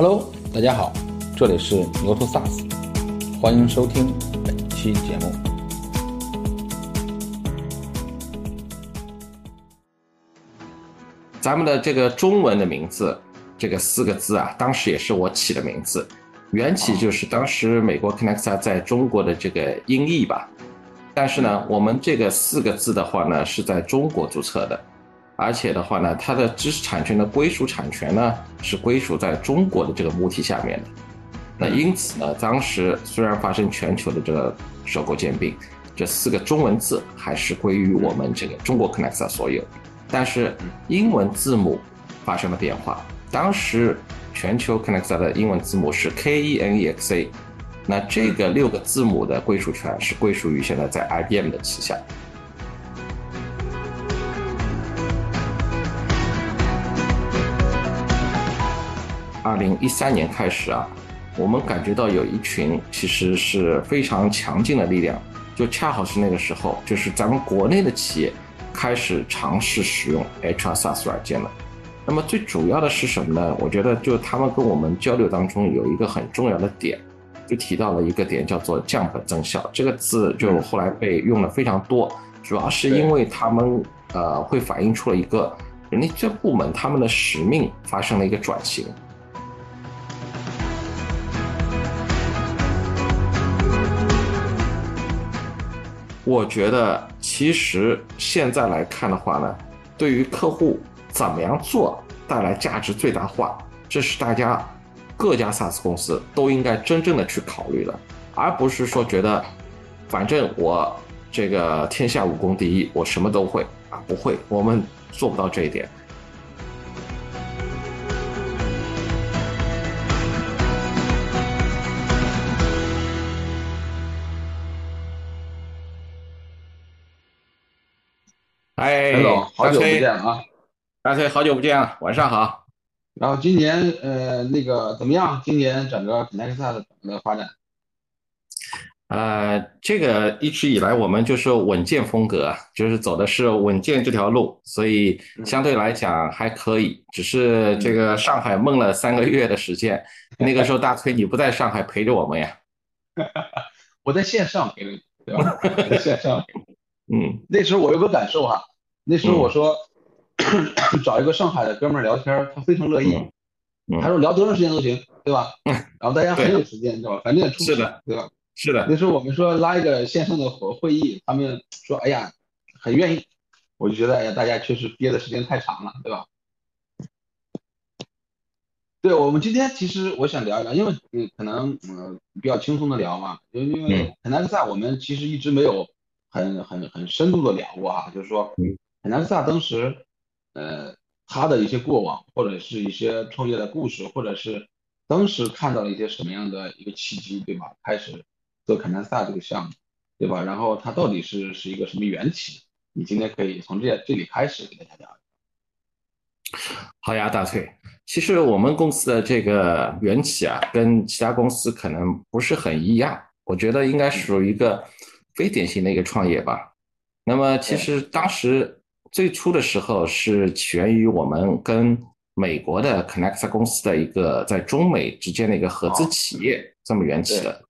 Hello，大家好，这里是牛头 SaaS，欢迎收听本期节目。咱们的这个中文的名字，这个四个字啊，当时也是我起的名字，缘起就是当时美国 Connecta 在中国的这个音译吧。但是呢，我们这个四个字的话呢，是在中国注册的。而且的话呢，它的知识产权的归属产权呢是归属在中国的这个母体下面的。那因此呢，当时虽然发生全球的这个收购兼并，这四个中文字还是归于我们这个中国 Connecta 所有。但是英文字母发生了变化，当时全球 Connecta 的英文字母是 K E N E X A，那这个六个字母的归属权是归属于现在在 IBM 的旗下。二零一三年开始啊，我们感觉到有一群其实是非常强劲的力量，就恰好是那个时候，就是咱们国内的企业开始尝试使用 HR SaaS 软件了。那么最主要的是什么呢？我觉得就他们跟我们交流当中有一个很重要的点，就提到了一个点叫做降本增效这个字，就后来被用的非常多，主要是因为他们呃会反映出了一个人力资源部门他们的使命发生了一个转型。我觉得其实现在来看的话呢，对于客户怎么样做带来价值最大化，这是大家各家 SaaS 公司都应该真正的去考虑的，而不是说觉得反正我这个天下武功第一，我什么都会啊，不会，我们做不到这一点。哎，陈总，好久不见啊！大崔，好久不见啊！晚上好。然后今年呃那个怎么样？今年整个 Connecta 的整个发展？呃，这个一直以来我们就是稳健风格，就是走的是稳健这条路，所以相对来讲还可以。只是这个上海闷了三个月的时间，那个时候大崔你不在上海陪着我们呀？我在线上陪着你，对吧？在线上。嗯，那时候我有个感受哈，那时候我说 找一个上海的哥们儿聊天，他非常乐意，他说聊多长时间都行，对吧？然后大家很有时间，你知道吧？反正也出是的，对吧？是的。那时候我们说拉一个线上的会会议，他们说哎呀很愿意，我就觉得哎呀大家确实憋的时间太长了，对吧？对我们今天其实我想聊一聊，因为嗯可能嗯比较轻松的聊嘛，因为因为很难在我们其实一直没有。很很很深度的聊过哈，就是说，很南萨当时，呃，他的一些过往，或者是一些创业的故事，或者是当时看到了一些什么样的一个契机，对吧？开始做肯南萨这个项目，对吧？然后它到底是是一个什么缘起？你今天可以从这这里开始给大家聊。好呀，大翠。其实我们公司的这个缘起啊，跟其他公司可能不是很一样，我觉得应该属于一个。非典型的一个创业吧，那么其实当时最初的时候是起源于我们跟美国的 Connecta 公司的一个在中美之间的一个合资企业这么缘起的。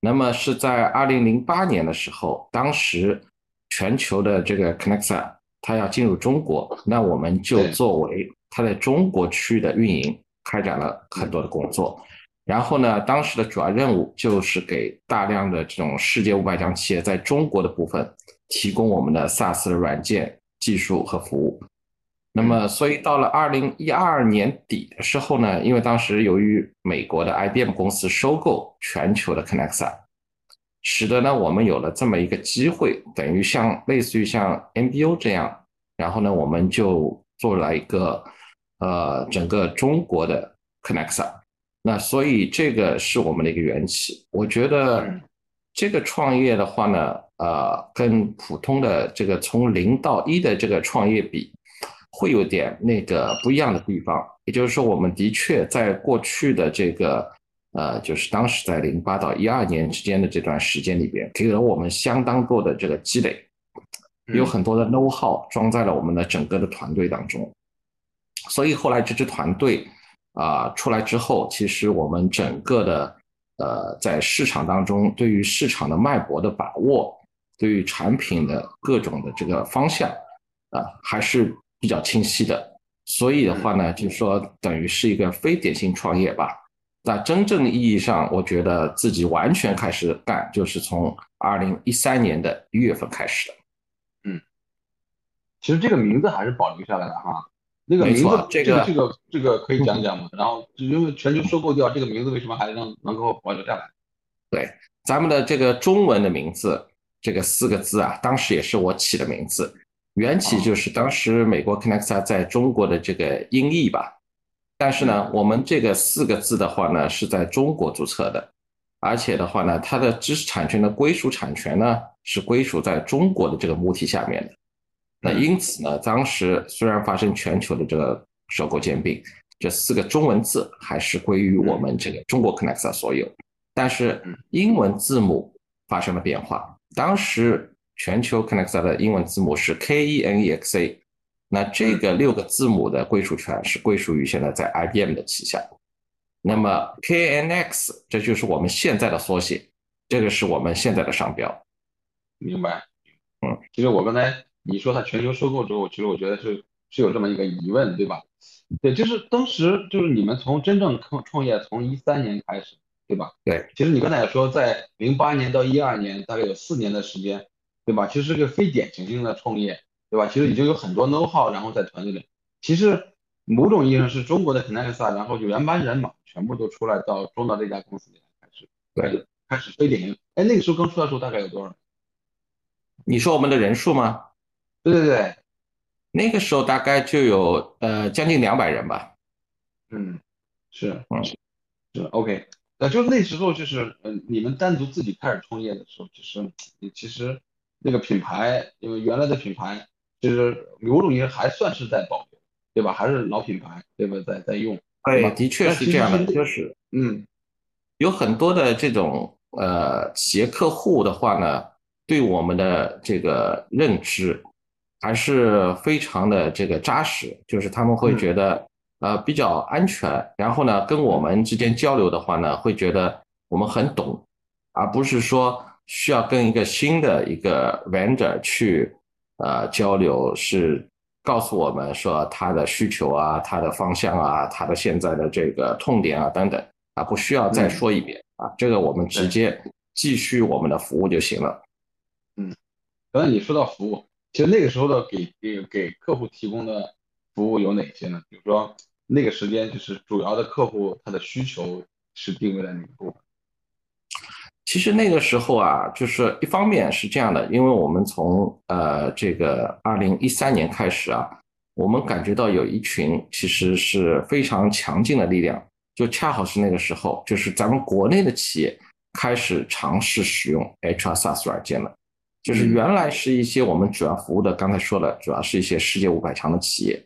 那么是在二零零八年的时候，当时全球的这个 Connecta 它要进入中国，那我们就作为它在中国区的运营开展了很多的工作。然后呢，当时的主要任务就是给大量的这种世界五百强企业在中国的部分提供我们的 SaaS 的软件技术和服务。那么，所以到了二零一二年底的时候呢，因为当时由于美国的 IBM 公司收购全球的 Connecta，使得呢我们有了这么一个机会，等于像类似于像 MBO 这样，然后呢我们就做了一个呃整个中国的 Connecta。那所以这个是我们的一个缘起。我觉得这个创业的话呢，呃，跟普通的这个从零到一的这个创业比，会有点那个不一样的地方。也就是说，我们的确在过去的这个呃，就是当时在零八到一二年之间的这段时间里边，给了我们相当多的这个积累，有很多的 know how 装在了我们的整个的团队当中。所以后来这支团队。啊出来之后，其实我们整个的呃在市场当中对于市场的脉搏的把握，对于产品的各种的这个方向啊还是比较清晰的。所以的话呢，就是说等于是一个非典型创业吧。那真正意义上，我觉得自己完全开始干，就是从二零一三年的一月份开始的。嗯，其实这个名字还是保留下来的哈。那个名字，这个这个 这个可以讲讲吗？然后因为全球收购掉，这个名字为什么还能能够保留下来？对，咱们的这个中文的名字，这个四个字啊，当时也是我起的名字，缘起就是当时美国 Connecta 在中国的这个音译吧。但是呢，我们这个四个字的话呢，是在中国注册的，而且的话呢，它的知识产权的归属产权呢，是归属在中国的这个母体下面的。那因此呢，当时虽然发生全球的这个收购兼并，这四个中文字还是归于我们这个中国 Connecta 所有，但是英文字母发生了变化。当时全球 Connecta 的英文字母是 K E N E X A。那这个六个字母的归属权是归属于现在在 IBM 的旗下。那么 KNX 这就是我们现在的缩写，这个是我们现在的商标。明白。嗯，其实我刚才你说它全球收购之后，其实我觉得是是有这么一个疑问，对吧？对，就是当时就是你们从真正创创业从一三年开始，对吧？对。其实你刚才也说，在零八年到一二年大概有四年的时间，对吧？其实是个非典型性的创业。对吧？其实已经有很多 know how，然后在团队里，其实某种意义上是中国的 Connecta，然后就原班人马全部都出来到中到这家公司里来开始，对，开始非典型。哎，那个时候刚出来的时候大概有多少？你说我们的人数吗？对对对，那个时候大概就有呃将近两百人吧。嗯，是，嗯，是 OK。那就那时候就是嗯，你们单独自己开始创业的时候，就是你其实那个品牌，因为原来的品牌。就是某种意义还算是在保留，对吧？还是老品牌，对吧？在在用，对，的确是这样的。就是嗯，有很多的这种呃企业客户的话呢，对我们的这个认知还是非常的这个扎实，就是他们会觉得呃比较安全，然后呢跟我们之间交流的话呢，会觉得我们很懂，而不是说需要跟一个新的一个 vendor 去。呃，交流。是告诉我们说他的需求啊，他的方向啊，他的现在的这个痛点啊等等啊，不需要再说一遍。啊，这个我们直接继续我们的服务就行了。嗯，刚才你说到服务，其实那个时候的给给给客户提供的服务有哪些呢？比如说那个时间就是主要的客户他的需求是定位在哪部分？其实那个时候啊，就是一方面是这样的，因为我们从呃这个二零一三年开始啊，我们感觉到有一群其实是非常强劲的力量，就恰好是那个时候，就是咱们国内的企业开始尝试使用 HR SaaS 软件了，就是原来是一些我们主要服务的，刚才说了，主要是一些世界五百强的企业，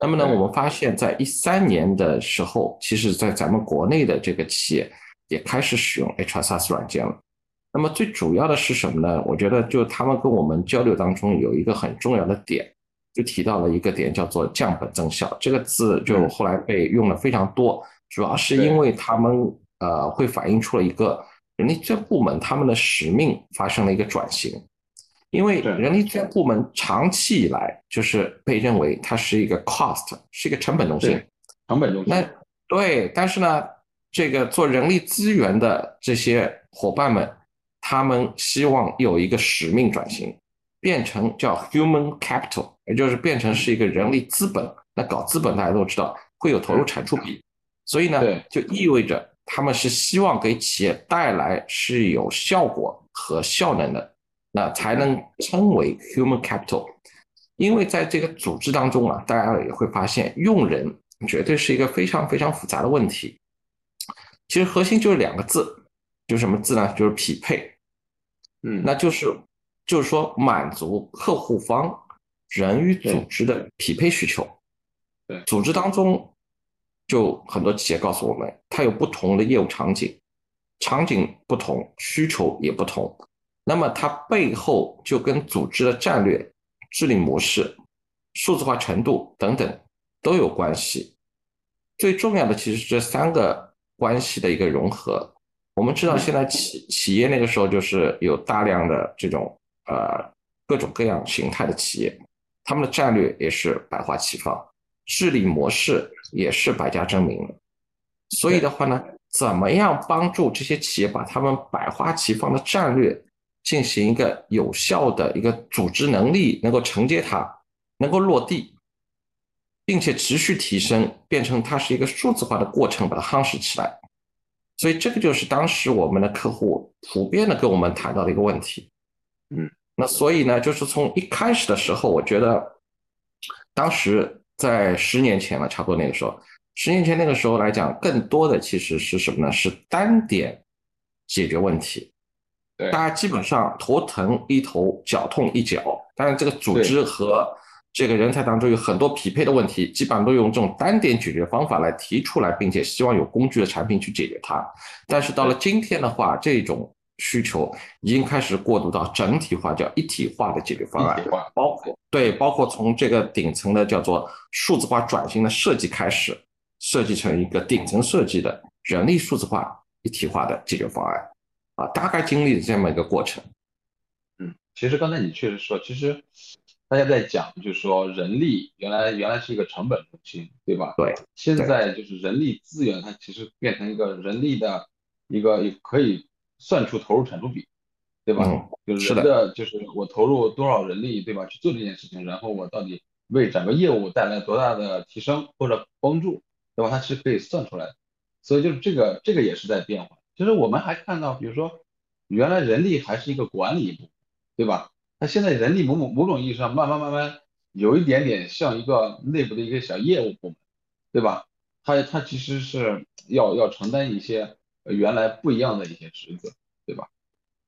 那么呢，我们发现在一三年的时候，其实在咱们国内的这个企业。也开始使用 HR SaaS 软件了。那么最主要的是什么呢？我觉得就他们跟我们交流当中有一个很重要的点，就提到了一个点，叫做降本增效。这个字就后来被用的非常多，主要是因为他们呃会反映出了一个人力资源部门他们的使命发生了一个转型。因为人力资源部门长期以来就是被认为它是一个 cost，是一个成本中心，成本中心。那对，但是呢？这个做人力资源的这些伙伴们，他们希望有一个使命转型，变成叫 human capital，也就是变成是一个人力资本。那搞资本大家都知道会有投入产出比，所以呢，就意味着他们是希望给企业带来是有效果和效能的，那才能称为 human capital。因为在这个组织当中啊，大家也会发现用人绝对是一个非常非常复杂的问题。其实核心就是两个字，就是什么字呢？就是匹配。嗯，那就是就是说满足客户方人与组织的匹配需求。对，组织当中就很多企业告诉我们，它有不同的业务场景，场景不同，需求也不同。那么它背后就跟组织的战略、治理模式、数字化程度等等都有关系。最重要的其实是这三个关系的一个融合。我们知道现在企企业那个时候就是有大量的这种呃各种各样形态的企业，他们的战略也是百花齐放，治理模式也是百家争鸣。所以的话呢，怎么样帮助这些企业把他们百花齐放的战略进行一个有效的一个组织能力，能够承接它，能够落地，并且持续提升，变成它是一个数字化的过程，把它夯实起来。所以这个就是当时我们的客户普遍的跟我们谈到的一个问题，嗯，那所以呢，就是从一开始的时候，我觉得当时在十年前了，差不多那个时候，十年前那个时候来讲，更多的其实是什么呢？是单点解决问题，对，大家基本上头疼一头，脚痛一脚，但是这个组织和这个人才当中有很多匹配的问题，基本上都用这种单点解决方法来提出来，并且希望有工具的产品去解决它。但是到了今天的话，这种需求已经开始过渡到整体化，叫一体化的解决方案，包括对，包括从这个顶层的叫做数字化转型的设计开始，设计成一个顶层设计的人力数字化一体化的解决方案，啊，大概经历了这么一个过程。嗯，其实刚才你确实说，其实。大家在讲，就是说人力原来原来是一个成本中心，对吧？对。现在就是人力资源，它其实变成一个人力的一个可以算出投入产出比，对吧？嗯。就是人的，就是我投入多少人力，对吧？去做这件事情，然后我到底为整个业务带来多大的提升或者帮助，对吧？它是可以算出来的。所以就是这个这个也是在变化。其实我们还看到，比如说原来人力还是一个管理部，对吧？那现在人力某某某种意义上慢慢慢慢有一点点像一个内部的一个小业务部门，对吧？它它其实是要要承担一些原来不一样的一些职责，对吧？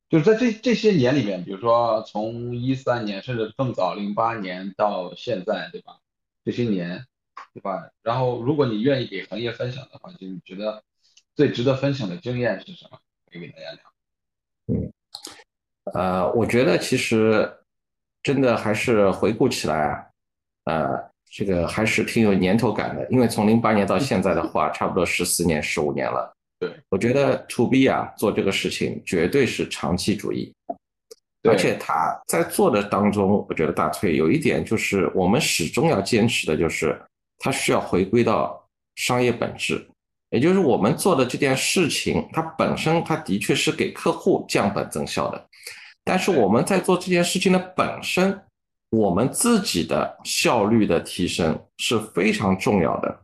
就是在这这些年里面，比如说从一三年甚至更早零八年到现在，对吧？这些年，对吧？然后如果你愿意给行业分享的话，就你觉得最值得分享的经验是什么？可以给大家聊。嗯。呃，我觉得其实真的还是回顾起来，呃，这个还是挺有年头感的。因为从零八年到现在的话，差不多十四年、十五年了。对，我觉得 To B 啊做这个事情绝对是长期主义，而且他在做的当中，我觉得大崔有一点就是我们始终要坚持的，就是它需要回归到商业本质，也就是我们做的这件事情，它本身它的确是给客户降本增效的。但是我们在做这件事情的本身，我们自己的效率的提升是非常重要的。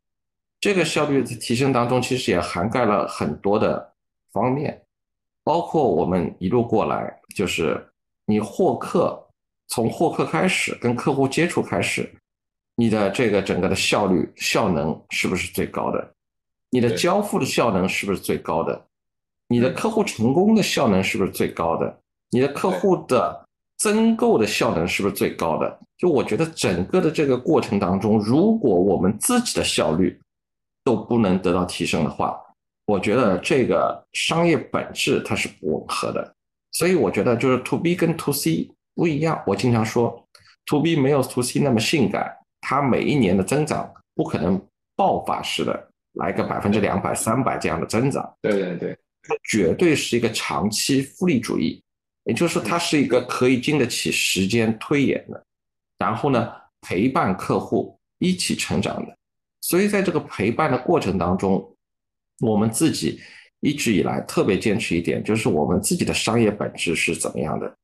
这个效率的提升当中，其实也涵盖了很多的方面，包括我们一路过来，就是你获客，从获客开始，跟客户接触开始，你的这个整个的效率效能是不是最高的？你的交付的效能是不是最高的？你的客户成功的效能是不是最高的？你的客户的增购的效能是不是最高的？就我觉得整个的这个过程当中，如果我们自己的效率都不能得到提升的话，我觉得这个商业本质它是不吻合的。所以我觉得就是 to B 跟 to C 不一样。我经常说，to B 没有 to C 那么性感，它每一年的增长不可能爆发式的来个百分之两百、三百这样的增长。对对对，它绝对是一个长期复利主义。也就是它是一个可以经得起时间推演的，然后呢，陪伴客户一起成长的。所以在这个陪伴的过程当中，我们自己一直以来特别坚持一点，就是我们自己的商业本质是怎么样的，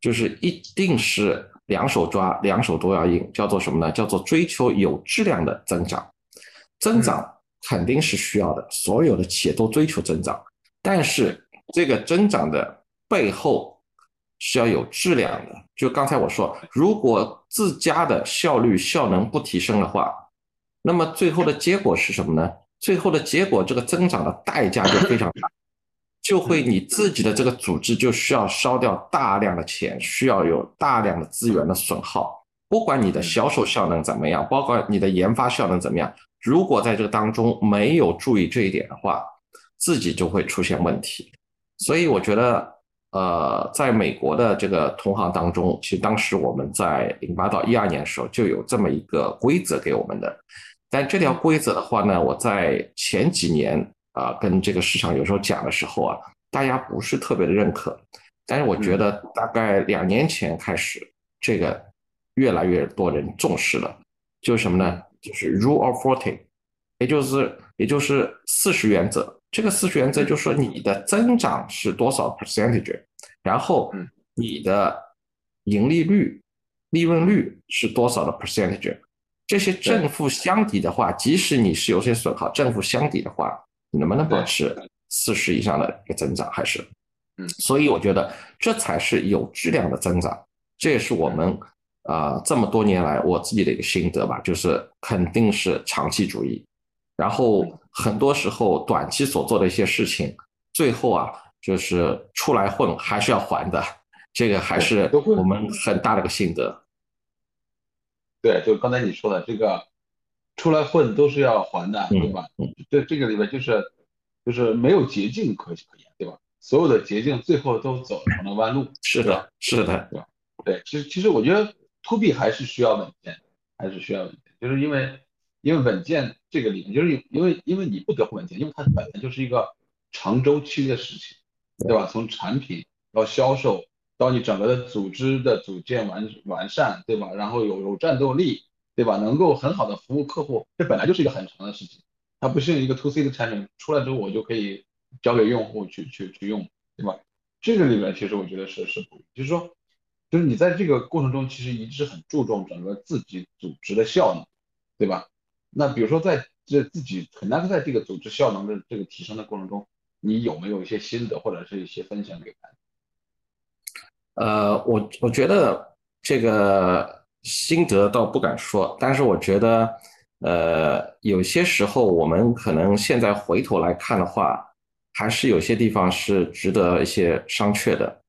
就是一定是两手抓，两手都要硬，叫做什么呢？叫做追求有质量的增长。增长肯定是需要的，所有的企业都追求增长，但是这个增长的背后。是要有质量的。就刚才我说，如果自家的效率效能不提升的话，那么最后的结果是什么呢？最后的结果，这个增长的代价就非常大，就会你自己的这个组织就需要烧掉大量的钱，需要有大量的资源的损耗。不管你的销售效能怎么样，包括你的研发效能怎么样，如果在这个当中没有注意这一点的话，自己就会出现问题。所以我觉得。呃，在美国的这个同行当中，其实当时我们在零八到一二年的时候就有这么一个规则给我们的，但这条规则的话呢，我在前几年啊跟这个市场有时候讲的时候啊，大家不是特别的认可。但是我觉得大概两年前开始，这个越来越多人重视了。就是什么呢？就是 Rule of Forty，也就是也就是四十原则。这个四十原则就是说你的增长是多少 percentage，然后你的盈利率、利润率是多少的 percentage。这些正负相抵的话，即使你是有些损耗，正负相抵的话，你能不能保持四十以上的一个增长？还是，嗯，所以我觉得这才是有质量的增长。这也是我们啊这么多年来我自己的一个心得吧，就是肯定是长期主义。然后很多时候短期所做的一些事情，最后啊就是出来混还是要还的，这个还是我们很大的一个心得。对，就刚才你说的这个，出来混都是要还的，对吧？这这个里面就是就是没有捷径可可言，对吧？所有的捷径最后都走成了弯路。是的，是的，对吧？对，其实其实我觉得 to B 还是需要稳健，还是需要稳健，就是因为因为稳健这个里面，就是因为因为你不得不稳健，因为它本来就是一个长周期的事情，对吧？从产品到销售。到你整个的组织的组建完完善，对吧？然后有有战斗力，对吧？能够很好的服务客户，这本来就是一个很长的事情。它不是一个 to C 的产品出来之后，我就可以交给用户去去去用，对吧？这个里面其实我觉得是是不，就是说，就是你在这个过程中其实一直很注重整个自己组织的效能，对吧？那比如说在这自己很难在这个组织效能的这个提升的过程中，你有没有一些心得或者是一些分享给大家？呃，我我觉得这个心得倒不敢说，但是我觉得，呃，有些时候我们可能现在回头来看的话，还是有些地方是值得一些商榷的。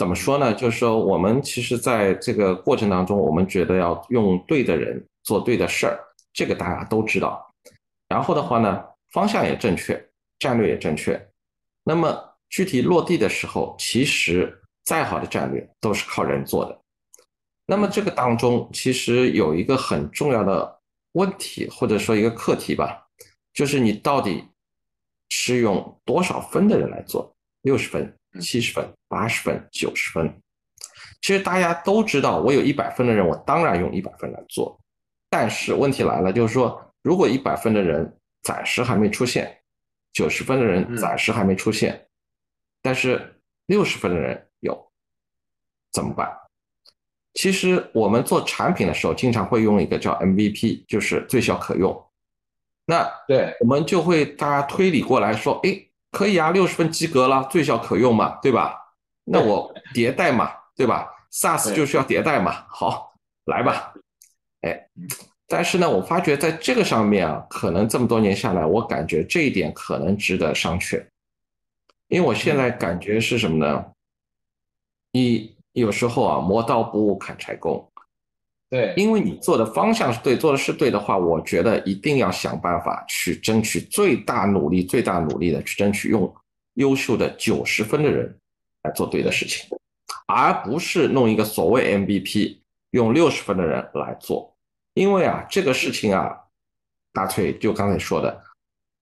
怎么说呢？就是说，我们其实在这个过程当中，我们觉得要用对的人做对的事儿，这个大家都知道。然后的话呢，方向也正确，战略也正确。那么具体落地的时候，其实。再好的战略都是靠人做的，那么这个当中其实有一个很重要的问题，或者说一个课题吧，就是你到底是用多少分的人来做？六十分、七十分、八十分、九十分？其实大家都知道，我有一百分的人，我当然用一百分来做。但是问题来了，就是说，如果一百分的人暂时还没出现，九十分的人暂时还没出现，但是六十分的人。有怎么办？其实我们做产品的时候，经常会用一个叫 MVP，就是最小可用。那对，我们就会大家推理过来说，哎，可以啊，六十分及格了，最小可用嘛，对吧？那我迭代嘛，对吧？SaaS 就需要迭代嘛，好，来吧。哎，但是呢，我发觉在这个上面啊，可能这么多年下来，我感觉这一点可能值得商榷，因为我现在感觉是什么呢？你有时候啊，磨刀不误砍柴工，对，因为你做的方向是对，做的是对的话，我觉得一定要想办法去争取最大努力、最大努力的去争取用优秀的九十分的人来做对的事情，而不是弄一个所谓 MVP 用六十分的人来做，因为啊，这个事情啊，大崔就刚才说的，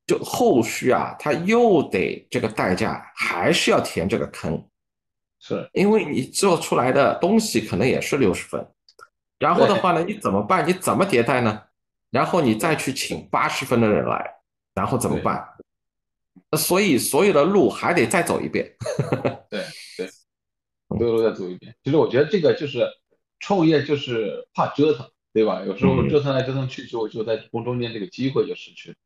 就后续啊，他又得这个代价还是要填这个坑。是因为你做出来的东西可能也是六十分，然后的话呢，你怎么办？你怎么迭代呢？然后你再去请八十分的人来，然后怎么办？所以所有的路还得再走一遍。对对，所有路再走一遍。其实我觉得这个就是创业，就是怕折腾，对吧？有时候折腾来折腾去，就就在中中间这个机会就失去了。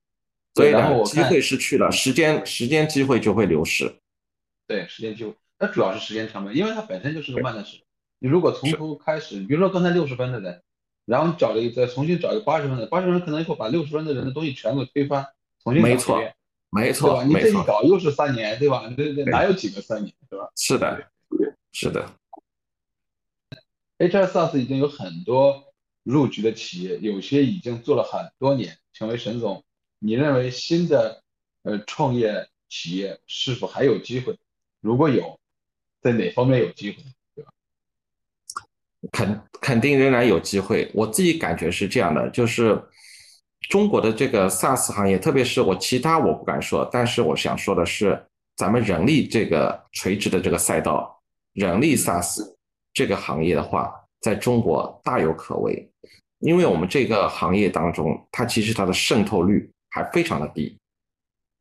所以然后机会失去了，时间时间机会就会流失。对，时间机会。那主要是时间成本，因为它本身就是个慢的事。你如果从头开始，比如说刚才六十分的人，然后你找了一再重新找一个八十分的，八十分可能以后把六十分的人的东西全部推翻，重新没错，没错，对吧？你这一搞又是三年，对吧？这这哪有几个三年，对吧？是的，是的。HR SaaS 已经有很多入局的企业，有些已经做了很多年。请问沈总，你认为新的呃创业企业是否还有机会？如果有？在哪方面有机会？肯肯定仍然有机会。我自己感觉是这样的，就是中国的这个 SaaS 行业，特别是我其他我不敢说，但是我想说的是，咱们人力这个垂直的这个赛道，人力 SaaS 这个行业的话，在中国大有可为，因为我们这个行业当中，它其实它的渗透率还非常的低，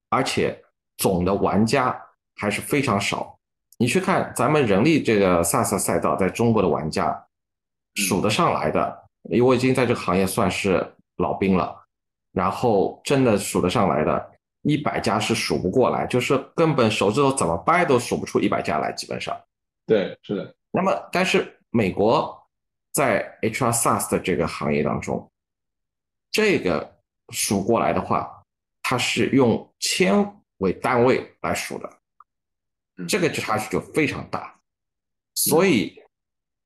而且总的玩家还是非常少。你去看咱们人力这个 SaaS 赛道，在中国的玩家数得上来的，因为我已经在这个行业算是老兵了。然后真的数得上来的，一百家是数不过来，就是根本手指头怎么掰都数不出一百家来，基本上。对，是的。那么，但是美国在 HR SaaS 的这个行业当中，这个数过来的话，它是用千为单位来数的，这个差距就非常大。所以，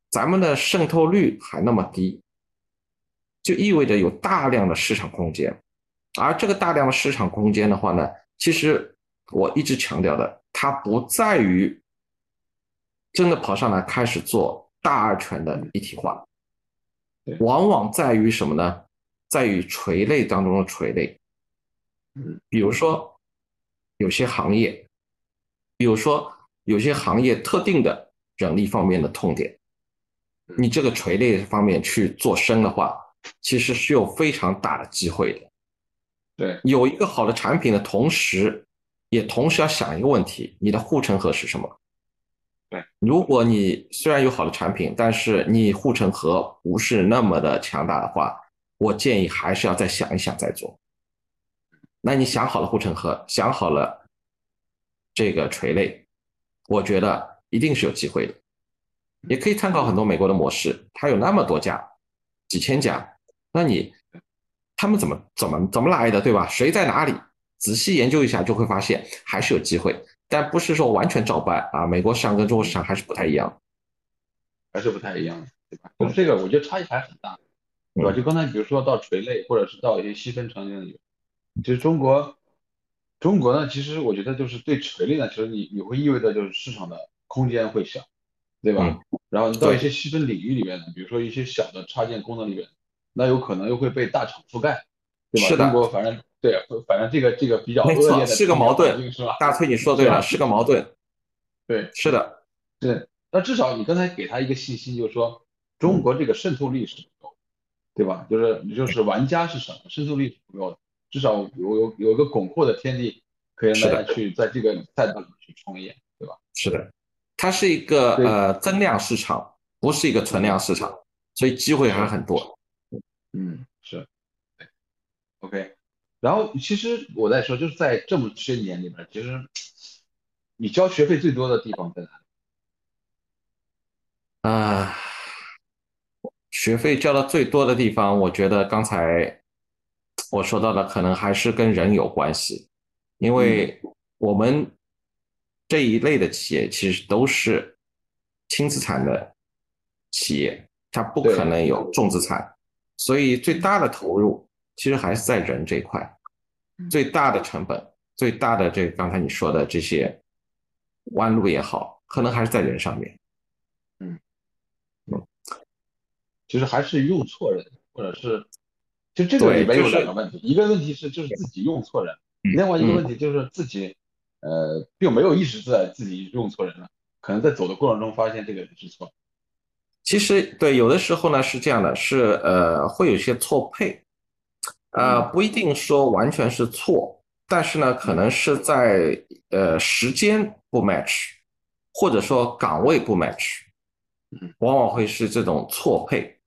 咱们的渗透率还那么低。就意味着有大量的市场空间，而这个大量的市场空间的话呢，其实我一直强调的，它不在于真的跑上来开始做大二全的一体化，往往在于什么呢？在于垂类当中的垂类，嗯，比如说有些行业，比如说有些行业特定的人力方面的痛点，你这个垂类方面去做深的话。其实是有非常大的机会的，对，有一个好的产品的同时，也同时要想一个问题：你的护城河是什么？对，如果你虽然有好的产品，但是你护城河不是那么的强大的话，我建议还是要再想一想再做。那你想好了护城河，想好了这个垂类，我觉得一定是有机会的，也可以参考很多美国的模式，它有那么多家，几千家。那你他们怎么怎么怎么来的，对吧？谁在哪里？仔细研究一下就会发现还是有机会，但不是说完全照搬啊。美国市场跟中国市场还是不太一样，还是不太一样，对吧？就是这个，我觉得差异还很大，对吧？就刚才比如说到垂类，或者是到一些细分场景里，其实中国中国呢，其实我觉得就是对垂类呢，其实你你会意味着就是市场的空间会小，对吧？然后你到一些细分领域里面呢，比如说一些小的插件功能里面。那有可能又会被大厂覆盖，对吧？是的。中国反正对，反正这个这个比较恶劣的是个矛盾，是吧？大崔你说对了，是个矛盾。对，是的，对。那至少你刚才给他一个信息，就是说中国这个渗透率是不够，对吧？就是你就是玩家是什么，渗透率是不够的。至少有有有一个广阔的天地，可以让大家去在这个赛道里去创业，对吧？是的，它是一个呃增量市场，不是一个存量市场，所以机会还很多。嗯，是，，OK，然后其实我在说，就是在这么些年里边，其实你交学费最多的地方在哪里？啊，学费交的最多的地方，我觉得刚才我说到的可能还是跟人有关系，因为我们这一类的企业其实都是轻资产的企业，它不可能有重资产。所以最大的投入其实还是在人这一块，最大的成本、最大的这刚才你说的这些弯路也好，可能还是在人上面。嗯嗯，其实还是用错人，或者是，就这个里面有两个问题，一个问题是就是自己用错人，另外一个问题就是自己呃并没有意识在自己用错人了，可能在走的过程中发现这个人是错。其实对，有的时候呢是这样的，是呃会有些错配，呃不一定说完全是错，但是呢可能是在呃时间不 match，或者说岗位不 match，往往会是这种错配，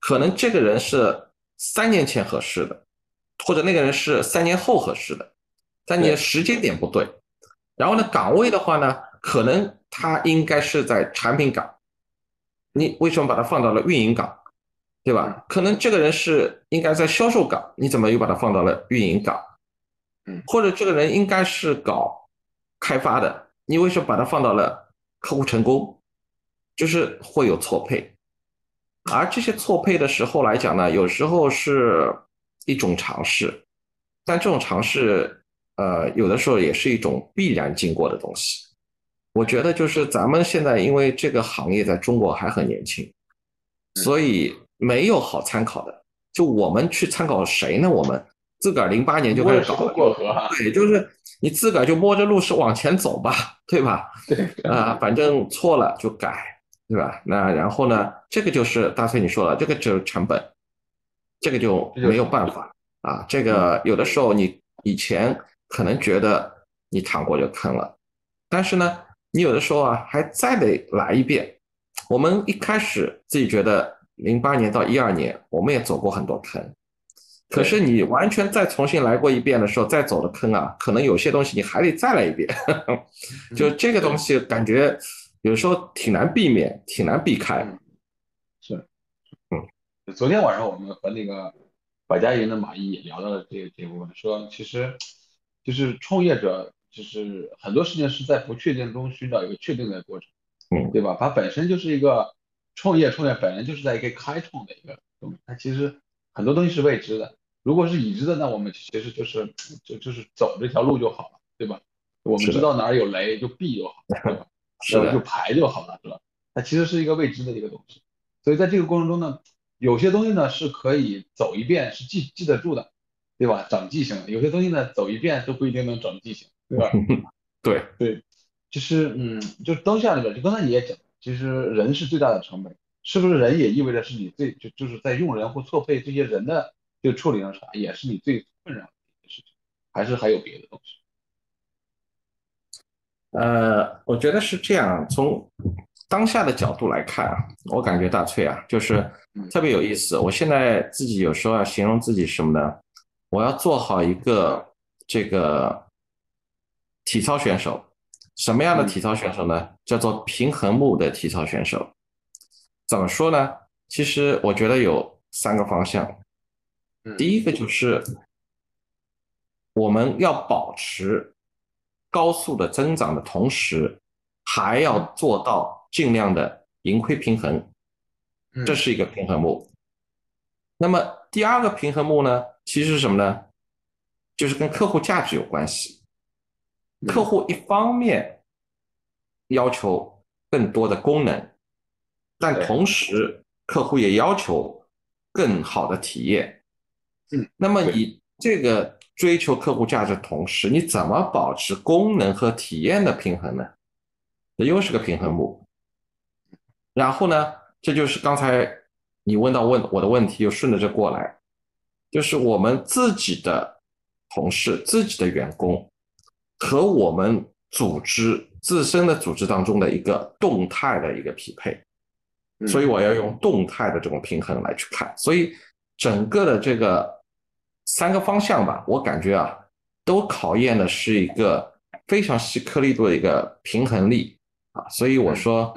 可能这个人是三年前合适的，或者那个人是三年后合适的，但你的时间点不对，然后呢岗位的话呢，可能他应该是在产品岗。你为什么把它放到了运营岗，对吧？可能这个人是应该在销售岗，你怎么又把它放到了运营岗？嗯，或者这个人应该是搞开发的，你为什么把它放到了客户成功？就是会有错配，而这些错配的时候来讲呢，有时候是一种尝试，但这种尝试，呃，有的时候也是一种必然经过的东西。我觉得就是咱们现在，因为这个行业在中国还很年轻，所以没有好参考的。就我们去参考谁呢？我们自个儿零八年就开始搞过河，对，就是你自个儿就摸着路是往前走吧，对吧？对啊，反正错了就改，对吧？那然后呢，这个就是大崔你说了，这个就是成本，这个就没有办法啊。这个有的时候你以前可能觉得你躺过就坑了，但是呢，你有的时候啊还再得来一遍。我们一开始自己觉得零八年到一二年，我们也走过很多坑。可是你完全再重新来过一遍的时候，再走的坑啊，可能有些东西你还得再来一遍，就这个东西感觉有时候挺难避免，挺难避开。是，嗯，昨天晚上我们和那个百家营的马毅也聊到了这个这部分，说其实就是创业者，就是很多事情是在不确定中寻找一个确定的过程，嗯，对吧？它本身就是一个创业，创业本身就是在一个开创的一个东西，它其实很多东西是未知的。如果是已知的，那我们其实就是就就是走这条路就好了，对吧？我们知道哪儿有雷就避就好，对吧？是的，就排就好了，是吧？它其实是一个未知的一个东西，所以在这个过程中呢，有些东西呢是可以走一遍是记记得住的，对吧？长记性了，有些东西呢走一遍都不一定能长记性，对吧？对对，就是嗯，就是当下里边，就刚才你也讲，其实人是最大的成本，是不是人也意味着是你最就就是在用人或错配这些人的。就处理上啥也是你最困扰的一件事情，还是还有别的东西？呃，我觉得是这样。从当下的角度来看啊，我感觉大翠啊，就是特别有意思。我现在自己有时候要形容自己什么呢？我要做好一个这个体操选手。什么样的体操选手呢？叫做平衡木的体操选手。怎么说呢？其实我觉得有三个方向。第一个就是我们要保持高速的增长的同时，还要做到尽量的盈亏平衡，这是一个平衡木。那么第二个平衡木呢，其实是什么呢？就是跟客户价值有关系。客户一方面要求更多的功能，但同时客户也要求更好的体验。嗯，那么你这个追求客户价值同时，你怎么保持功能和体验的平衡呢？这又是个平衡木。然后呢，这就是刚才你问到问我的问题，又顺着这过来，就是我们自己的同事、自己的员工和我们组织自身的组织当中的一个动态的一个匹配。所以我要用动态的这种平衡来去看。所以整个的这个。三个方向吧，我感觉啊，都考验的是一个非常细颗粒度的一个平衡力啊，所以我说，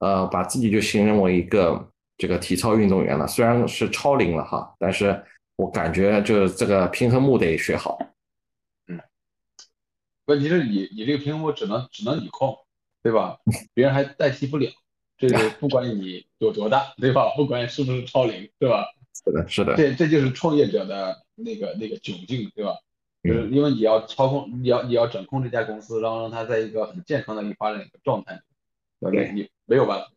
呃，把自己就形容为一个这个体操运动员了，虽然是超龄了哈，但是我感觉就是这个平衡木得学好。嗯，问题是你你这个平衡木只能只能你控，对吧？别人还代替不了，这个不管你有多大，对吧？不管是不是超龄，对吧？是的，是的，这这就是创业者的。那个那个窘境，对吧？就是因为你要操控，你要你要掌控这家公司，然后让它在一个很健康的一个发展一个状态，对你没有办法，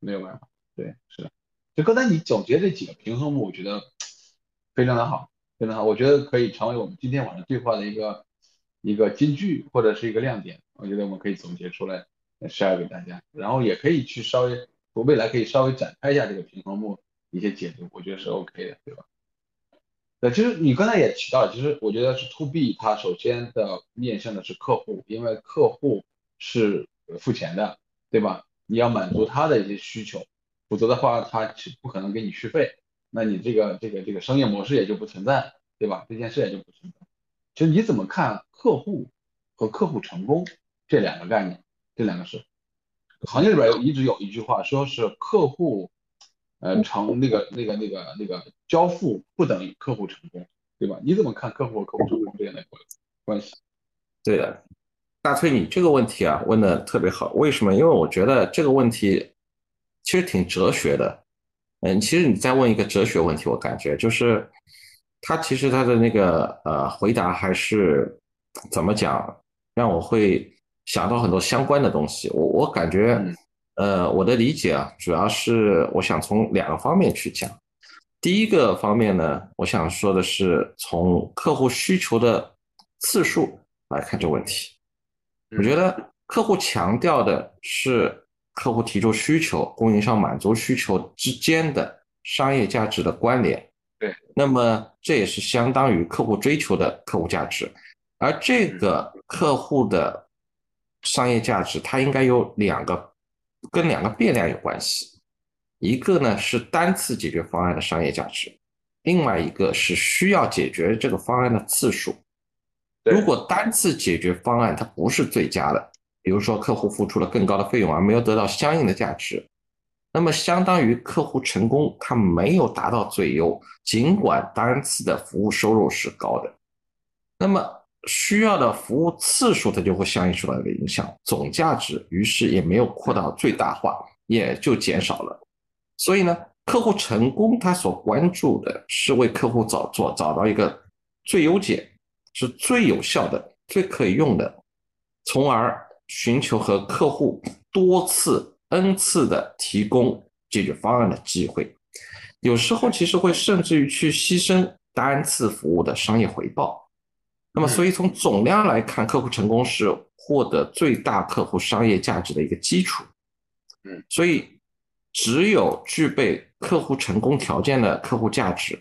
没有办法。对，是的。就刚才你总结这几个平衡木，我觉得非常的好，非常好。我觉得可以成为我们今天晚上对话的一个一个金句或者是一个亮点。我觉得我们可以总结出来，share 给大家，然后也可以去稍微，我未来可以稍微展开一下这个平衡木一些解读，我觉得是 OK 的，对吧？对，其实你刚才也提到，其实我觉得是 to B，它首先的面向的是客户，因为客户是付钱的，对吧？你要满足他的一些需求，否则的话，他是不可能给你续费，那你这个这个这个商业模式也就不存在，对吧？这件事也就不存在。其实你怎么看客户和客户成功这两个概念？这两个是行业里边一直有一句话，说是客户。呃，成那个那个那个那个交付不等于客户成功，对吧？你怎么看客户和客户成功之间的关系？对的，大崔，你这个问题啊问的特别好。为什么？因为我觉得这个问题其实挺哲学的。嗯，其实你再问一个哲学问题，我感觉就是他其实他的那个呃回答还是怎么讲，让我会想到很多相关的东西。我我感觉。呃，我的理解啊，主要是我想从两个方面去讲。第一个方面呢，我想说的是从客户需求的次数来看这个问题。我觉得客户强调的是客户提出需求、供应商满足需求之间的商业价值的关联。对，那么这也是相当于客户追求的客户价值。而这个客户的商业价值，它应该有两个，跟两个变量有关系。一个呢是单次解决方案的商业价值，另外一个是需要解决这个方案的次数。如果单次解决方案它不是最佳的，比如说客户付出了更高的费用而没有得到相应的价值，那么相当于客户成功他没有达到最优，尽管单次的服务收入是高的，那么需要的服务次数它就会相应受到一个影响，总价值于是也没有扩到最大化，也就减少了。所以呢，客户成功他所关注的是为客户找做找到一个最优解，是最有效的、最可以用的，从而寻求和客户多次、n 次的提供解决方案的机会。有时候其实会甚至于去牺牲单次服务的商业回报。那么，所以从总量来看，客户成功是获得最大客户商业价值的一个基础。嗯，所以。只有具备客户成功条件的客户价值，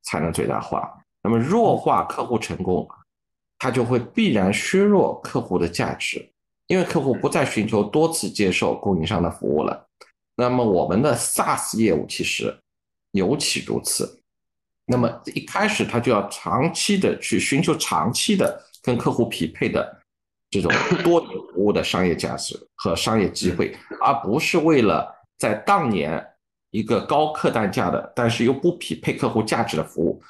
才能最大化。那么弱化客户成功，它就会必然削弱客户的价值，因为客户不再寻求多次接受供应商的服务了。那么我们的 SaaS 业务其实尤其如此。那么一开始他就要长期的去寻求长期的跟客户匹配的这种 多年服务的商业价值和商业机会，而不是为了。在当年一个高客单价的，但是又不匹配客户价值的服务，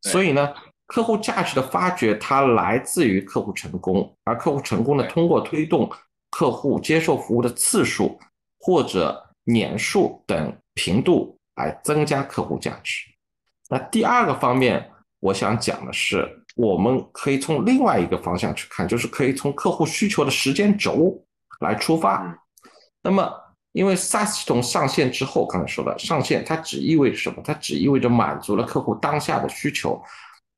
所以呢，客户价值的发掘它来自于客户成功，而客户成功呢，通过推动客户接受服务的次数或者年数等频度来增加客户价值。那第二个方面，我想讲的是，我们可以从另外一个方向去看，就是可以从客户需求的时间轴来出发，那么。因为 SaaS 系统上线之后，刚才说的上线，它只意味着什么？它只意味着满足了客户当下的需求。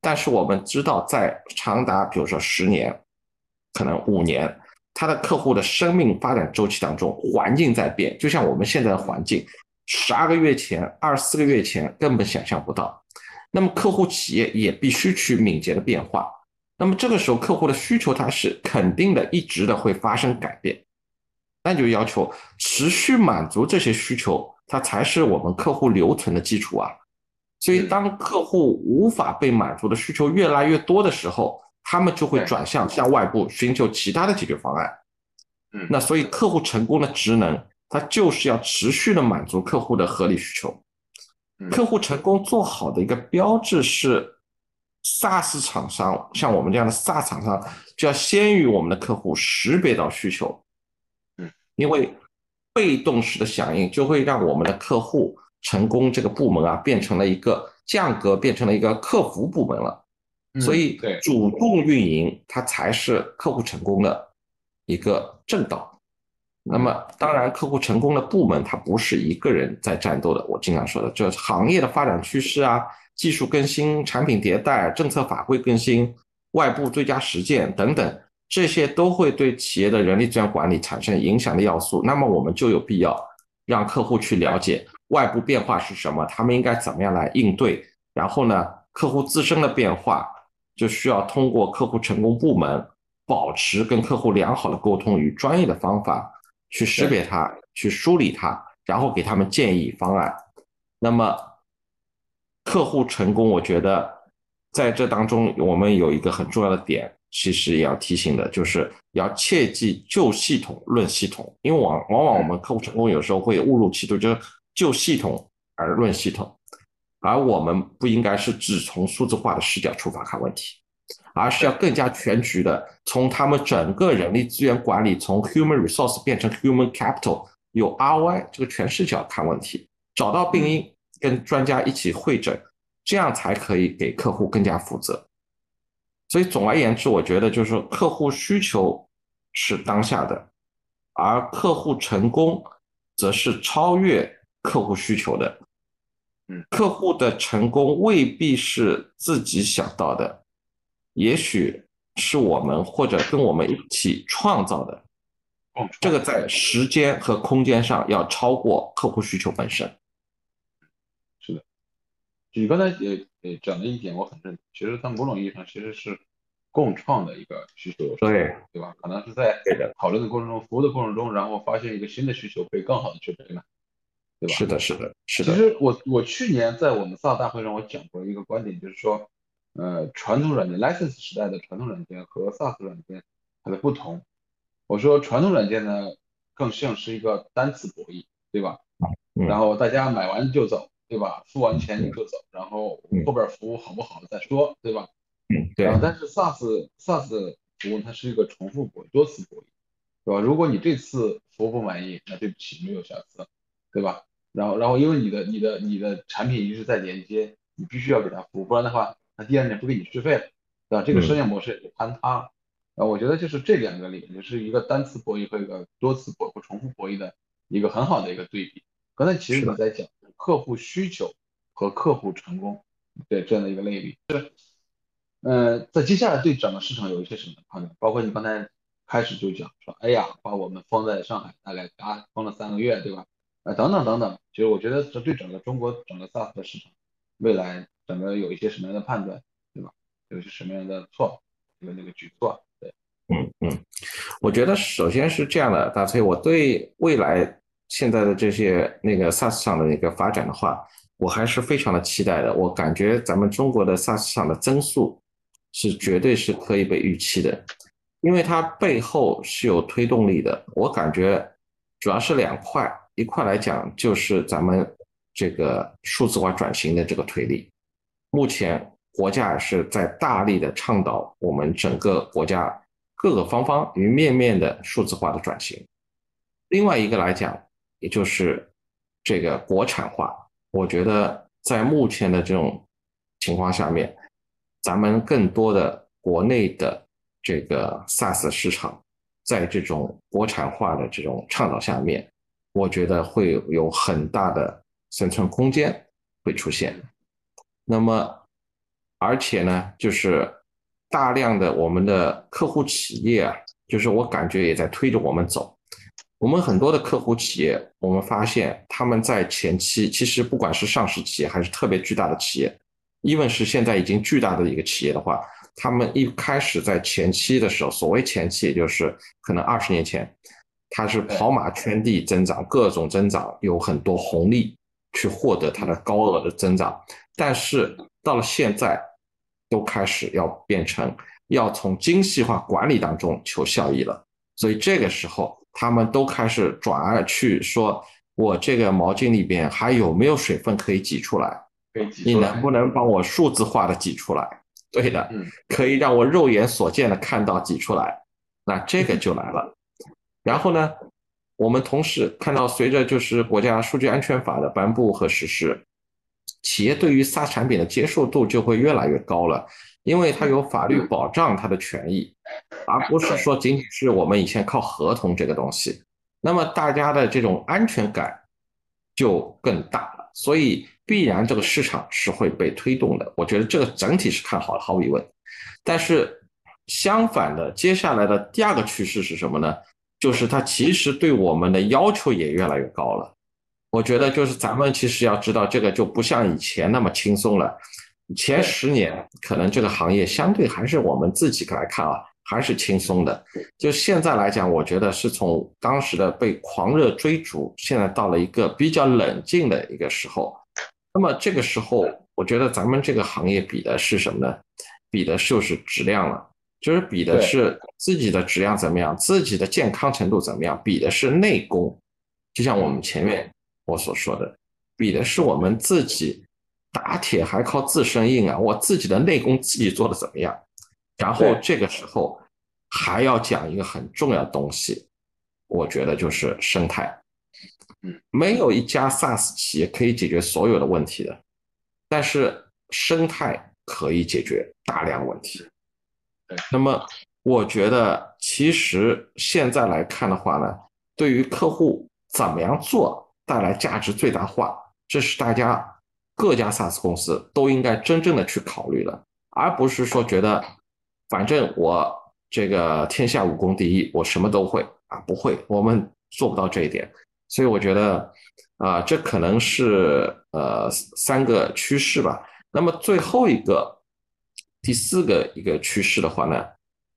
但是我们知道，在长达比如说十年，可能五年，它的客户的生命发展周期当中，环境在变。就像我们现在的环境，十二个月前、二十四个月前根本想象不到。那么客户企业也必须去敏捷的变化。那么这个时候，客户的需求它是肯定的，一直的会发生改变。那就要求持续满足这些需求，它才是我们客户留存的基础啊。所以，当客户无法被满足的需求越来越多的时候，他们就会转向向外部寻求其他的解决方案。嗯，那所以客户成功的职能，它就是要持续的满足客户的合理需求。客户成功做好的一个标志是，SaaS 厂商像我们这样的 SaaS 厂商，就要先于我们的客户识别到需求。嗯因为被动式的响应就会让我们的客户成功这个部门啊变成了一个降格，变成了一个客服部门了。所以，主动运营它才是客户成功的一个正道。那么，当然，客户成功的部门它不是一个人在战斗的。我经常说的，这行业的发展趋势啊，技术更新、产品迭代、政策法规更新、外部最佳实践等等。这些都会对企业的人力资源管理产生影响的要素，那么我们就有必要让客户去了解外部变化是什么，他们应该怎么样来应对。然后呢，客户自身的变化就需要通过客户成功部门保持跟客户良好的沟通与专业的方法去识别它、去梳理它，然后给他们建议方案。那么客户成功，我觉得在这当中我们有一个很重要的点。其实也要提醒的，就是要切记就系统论系统，因为往往往我们客户成功有时候会误入歧途，就是就系统而论系统，而我们不应该是只从数字化的视角出发看问题，而是要更加全局的从他们整个人力资源管理，从 human resource 变成 human capital，有 ROI 这个全视角看问题，找到病因，跟专家一起会诊，这样才可以给客户更加负责。所以总而言之，我觉得就是客户需求是当下的，而客户成功则是超越客户需求的。嗯，客户的成功未必是自己想到的，也许是我们或者跟我们一起创造的。这个在时间和空间上要超过客户需求本身。是的，你刚才也也讲了一点，我很认同。其实，在某种意义上，其实是共创的一个需求，对对吧？可能是在讨论的过程中、服务的过程中，然后发现一个新的需求，可以更好的去陪伴，对吧？是的，是的，是的。其实我我去年在我们 SaaS 大会上，我讲过一个观点，就是说，呃，传统软件 License 时代的传统软件和 SaaS 软件它的不同。我说传统软件呢，更像是一个单次博弈，对吧？然后大家买完就走，对吧？付完钱你就走，然后后边服务好不好再说，对吧？嗯，对。但是 SaaS SaaS 服务它是一个重复博弈、多次博弈，对吧？如果你这次服务不满意，那对不起，没有下次，对吧？然后然后因为你的你的你的产品一直在连接，你必须要给他服务，不然的话，他第二年不给你续费了，对吧？这个商业模式也就坍塌了。啊，我觉得就是这两个里面，就是一个单次博弈和一个多次博或重复博弈的一个很好的一个对比。刚才其实你在讲客户需求和客户成功，对这样的一个类比。是，呃，在接下来对整个市场有一些什么判断？包括你刚才开始就讲说，哎呀，把我们封在上海，大概啊封了三个月，对吧？啊，等等等等。其实我觉得这对整个中国整个 SaaS 的市场未来整个有一些什么样的判断，对吧？有些什么样的错，有那个举措。对嗯嗯，我觉得首先是这样的，大崔，我对未来现在的这些那个 SaaS 上的一个发展的话，我还是非常的期待的。我感觉咱们中国的 SaaS 上的增速是绝对是可以被预期的，因为它背后是有推动力的。我感觉主要是两块，一块来讲就是咱们这个数字化转型的这个推力，目前国家是在大力的倡导我们整个国家。各个方方与面面的数字化的转型，另外一个来讲，也就是这个国产化。我觉得在目前的这种情况下面，咱们更多的国内的这个 SaaS 市场，在这种国产化的这种倡导下面，我觉得会有很大的生存空间会出现。那么，而且呢，就是。大量的我们的客户企业啊，就是我感觉也在推着我们走。我们很多的客户企业，我们发现他们在前期，其实不管是上市企业还是特别巨大的企业，even 是现在已经巨大的一个企业的话，他们一开始在前期的时候，所谓前期，也就是可能二十年前，它是跑马圈地增长，各种增长，有很多红利去获得它的高额的增长。但是到了现在，都开始要变成要从精细化管理当中求效益了，所以这个时候他们都开始转而去说，我这个毛巾里边还有没有水分可以挤出来？你能不能帮我数字化的挤出来？对的，可以让我肉眼所见的看到挤出来，那这个 就来了。然后呢，我们同时看到，随着就是国家数据安全法的颁布和实施。企业对于 SaaS 产品的接受度就会越来越高了，因为它有法律保障它的权益，而不是说仅仅是我们以前靠合同这个东西。那么大家的这种安全感就更大了，所以必然这个市场是会被推动的。我觉得这个整体是看好的，毫无疑问。但是相反的，接下来的第二个趋势是什么呢？就是它其实对我们的要求也越来越高了。我觉得就是咱们其实要知道，这个就不像以前那么轻松了。前十年可能这个行业相对还是我们自己来看啊，还是轻松的。就现在来讲，我觉得是从当时的被狂热追逐，现在到了一个比较冷静的一个时候。那么这个时候，我觉得咱们这个行业比的是什么呢？比的就是质量了，就是比的是自己的质量怎么样，自己的健康程度怎么样，比的是内功。就像我们前面。我所说的，比的是我们自己打铁还靠自身硬啊！我自己的内功自己做的怎么样？然后这个时候还要讲一个很重要的东西，我觉得就是生态。嗯，没有一家 SaaS 企业可以解决所有的问题的，但是生态可以解决大量问题。那么我觉得其实现在来看的话呢，对于客户怎么样做？带来价值最大化，这是大家各家 SaaS 公司都应该真正的去考虑了，而不是说觉得反正我这个天下武功第一，我什么都会啊，不会，我们做不到这一点。所以我觉得啊，这可能是呃三个趋势吧。那么最后一个第四个一个趋势的话呢，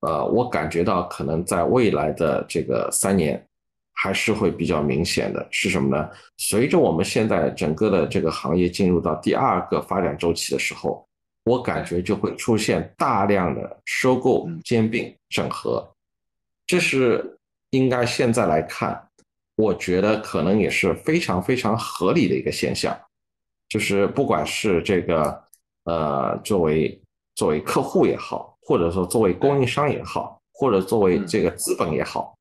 呃，我感觉到可能在未来的这个三年。还是会比较明显的，是什么呢？随着我们现在整个的这个行业进入到第二个发展周期的时候，我感觉就会出现大量的收购、兼并、整合，这是应该现在来看，我觉得可能也是非常非常合理的一个现象，就是不管是这个呃作为作为客户也好，或者说作为供应商也好，或者作为这个资本也好。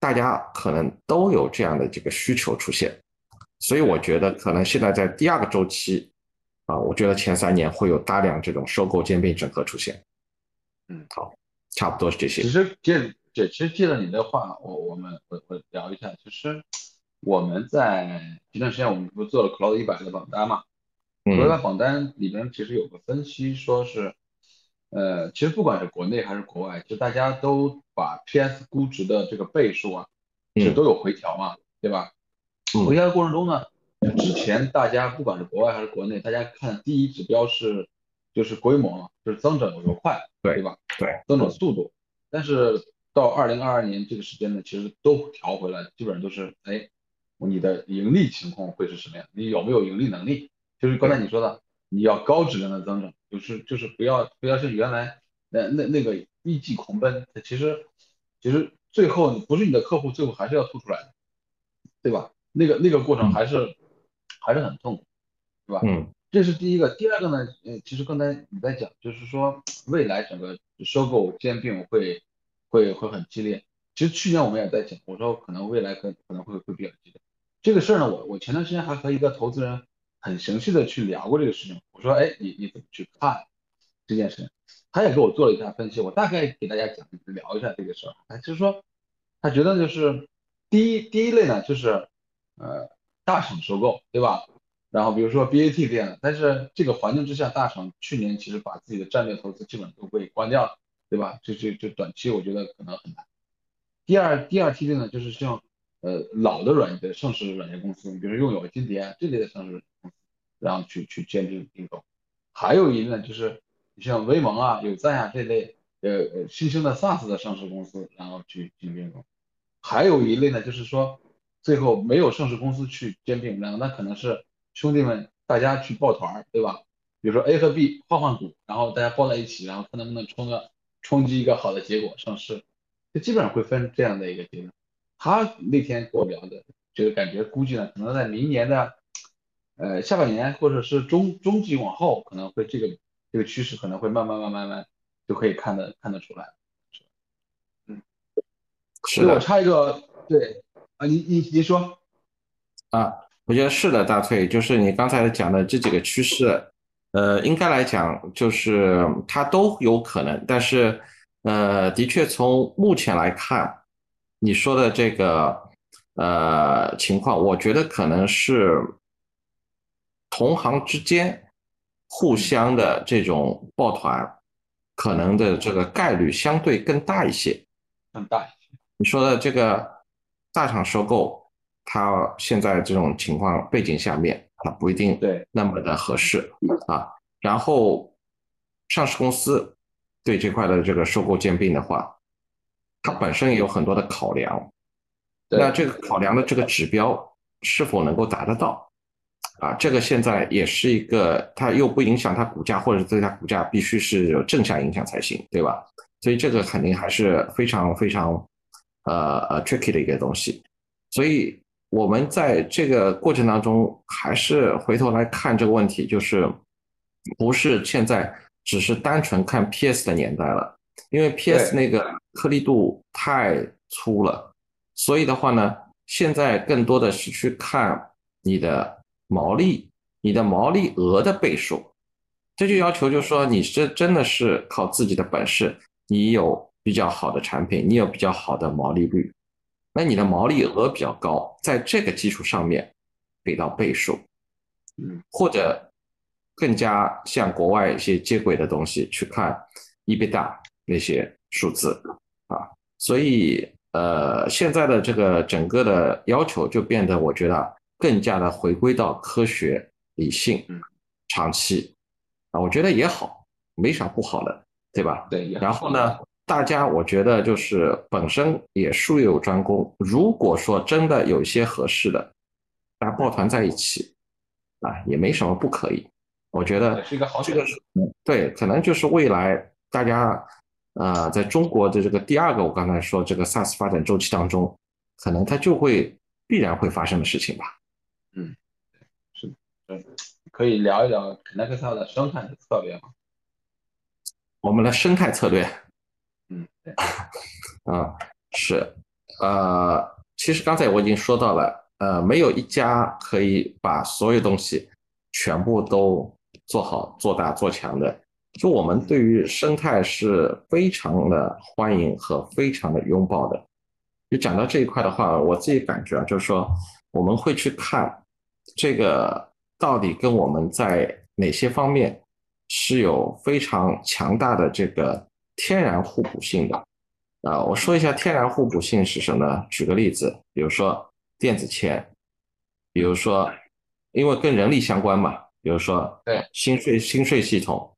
大家可能都有这样的这个需求出现，所以我觉得可能现在在第二个周期，啊，我觉得前三年会有大量这种收购兼并整合出现。嗯，好，差不多是这些。其实借这其实借着你的话，我我们我我聊一下，其实我们在前段时间我们不做了 Cloud 一百的榜单嘛？Cloud 一百榜单里边其实有个分析，说是。呃，其实不管是国内还是国外，就大家都把 PS 估值的这个倍数啊，是都有回调嘛，对吧？回调的过程中呢，之前大家不管是国外还是国内，大家看第一指标是就是规模嘛，就是增长有多快，对对吧？对，增长速度。但是到二零二二年这个时间呢，其实都调回来，基本上都是哎，你的盈利情况会是什么样？你有没有盈利能力？就是刚才你说的。你要高质量的增长，就是就是不要不要像原来那那那个一骑狂奔，其实其实最后不是你的客户，最后还是要吐出来的，对吧？那个那个过程还是还是很痛苦，对吧？嗯，这是第一个。第二个呢，呃，其实刚才你在讲，就是说未来整个收购兼并会会会很激烈。其实去年我们也在讲，我说可能未来可可能会会比较激烈。这个事儿呢，我我前段时间还和一个投资人。很详细的去聊过这个事情，我说，哎，你你怎么去看这件事情？他也给我做了一下分析，我大概给大家讲聊一下这个事儿。他就是说，他觉得就是第一第一类呢，就是呃大厂收购，对吧？然后比如说 BAT 这样的，但是这个环境之下，大厂去年其实把自己的战略投资基本都被关掉了，对吧？就就就短期我觉得可能很难。第二第二梯队呢，就是像呃老的软件上市软件公司，比如说用友、金蝶这类的上市公司。然后去去兼并并购，还有一类呢，就是你像威盟啊、有赞啊这类呃呃新兴的 SaaS 的上市公司，然后去进行并购。还有一类呢，就是说最后没有上市公司去兼并，然后那可能是兄弟们大家去抱团，对吧？比如说 A 和 B 换换股，然后大家抱在一起，然后看能不能冲个冲击一个好的结果上市，就基本上会分这样的一个阶段。他那天跟我聊的，就是感觉估计呢，可能在明年的。呃，下半年或者是中中季往后，可能会这个这个趋势可能会慢慢慢慢慢就可以看得看得出来。嗯，是的。我插一个，对啊，你你你说啊，我觉得是的，大翠，就是你刚才讲的这几个趋势，呃，应该来讲就是它都有可能，但是呃，的确从目前来看，你说的这个呃情况，我觉得可能是。同行之间互相的这种抱团，可能的这个概率相对更大一些。更大一些。你说的这个大厂收购，它现在这种情况背景下面，它不一定对那么的合适啊。然后上市公司对这块的这个收购兼并的话，它本身也有很多的考量。那这个考量的这个指标是否能够达得到？啊，这个现在也是一个，它又不影响它股价，或者对它股价必须是有正向影响才行，对吧？所以这个肯定还是非常非常，呃呃 tricky 的一个东西。所以我们在这个过程当中，还是回头来看这个问题，就是不是现在只是单纯看 PS 的年代了，因为 PS 那个颗粒度太粗了，所以的话呢，现在更多的是去看你的。毛利，你的毛利额的倍数，这就要求就是说，你是真的是靠自己的本事，你有比较好的产品，你有比较好的毛利率，那你的毛利额比较高，在这个基础上面给到倍数，嗯，或者更加像国外一些接轨的东西去看 EBITDA 那些数字啊，所以呃，现在的这个整个的要求就变得，我觉得更加的回归到科学、理性、长期啊，我觉得也好，没啥不好的，对吧？对。然后呢，大家我觉得就是本身也术业有专攻，如果说真的有一些合适的，大家抱团在一起啊，也没什么不可以。我觉得是一个好这个是对，可能就是未来大家呃，在中国的这个第二个，我刚才说这个 SaaS 发展周期当中，可能它就会必然会发生的事情吧。嗯，是的，嗯，可以聊一聊 Connecta 的生态的策略吗？我们的生态策略，嗯，对，啊，是，呃，其实刚才我已经说到了，呃，没有一家可以把所有东西全部都。做好、做大、做强的，就我们对于生态是非常的欢迎和非常的拥抱的。就讲到这一块的话，我自己感觉啊，就是说我们会去看这个到底跟我们在哪些方面是有非常强大的这个天然互补性的。啊，我说一下天然互补性是什么呢？举个例子，比如说电子签，比如说因为跟人力相关嘛。比如说，对薪税薪税系统，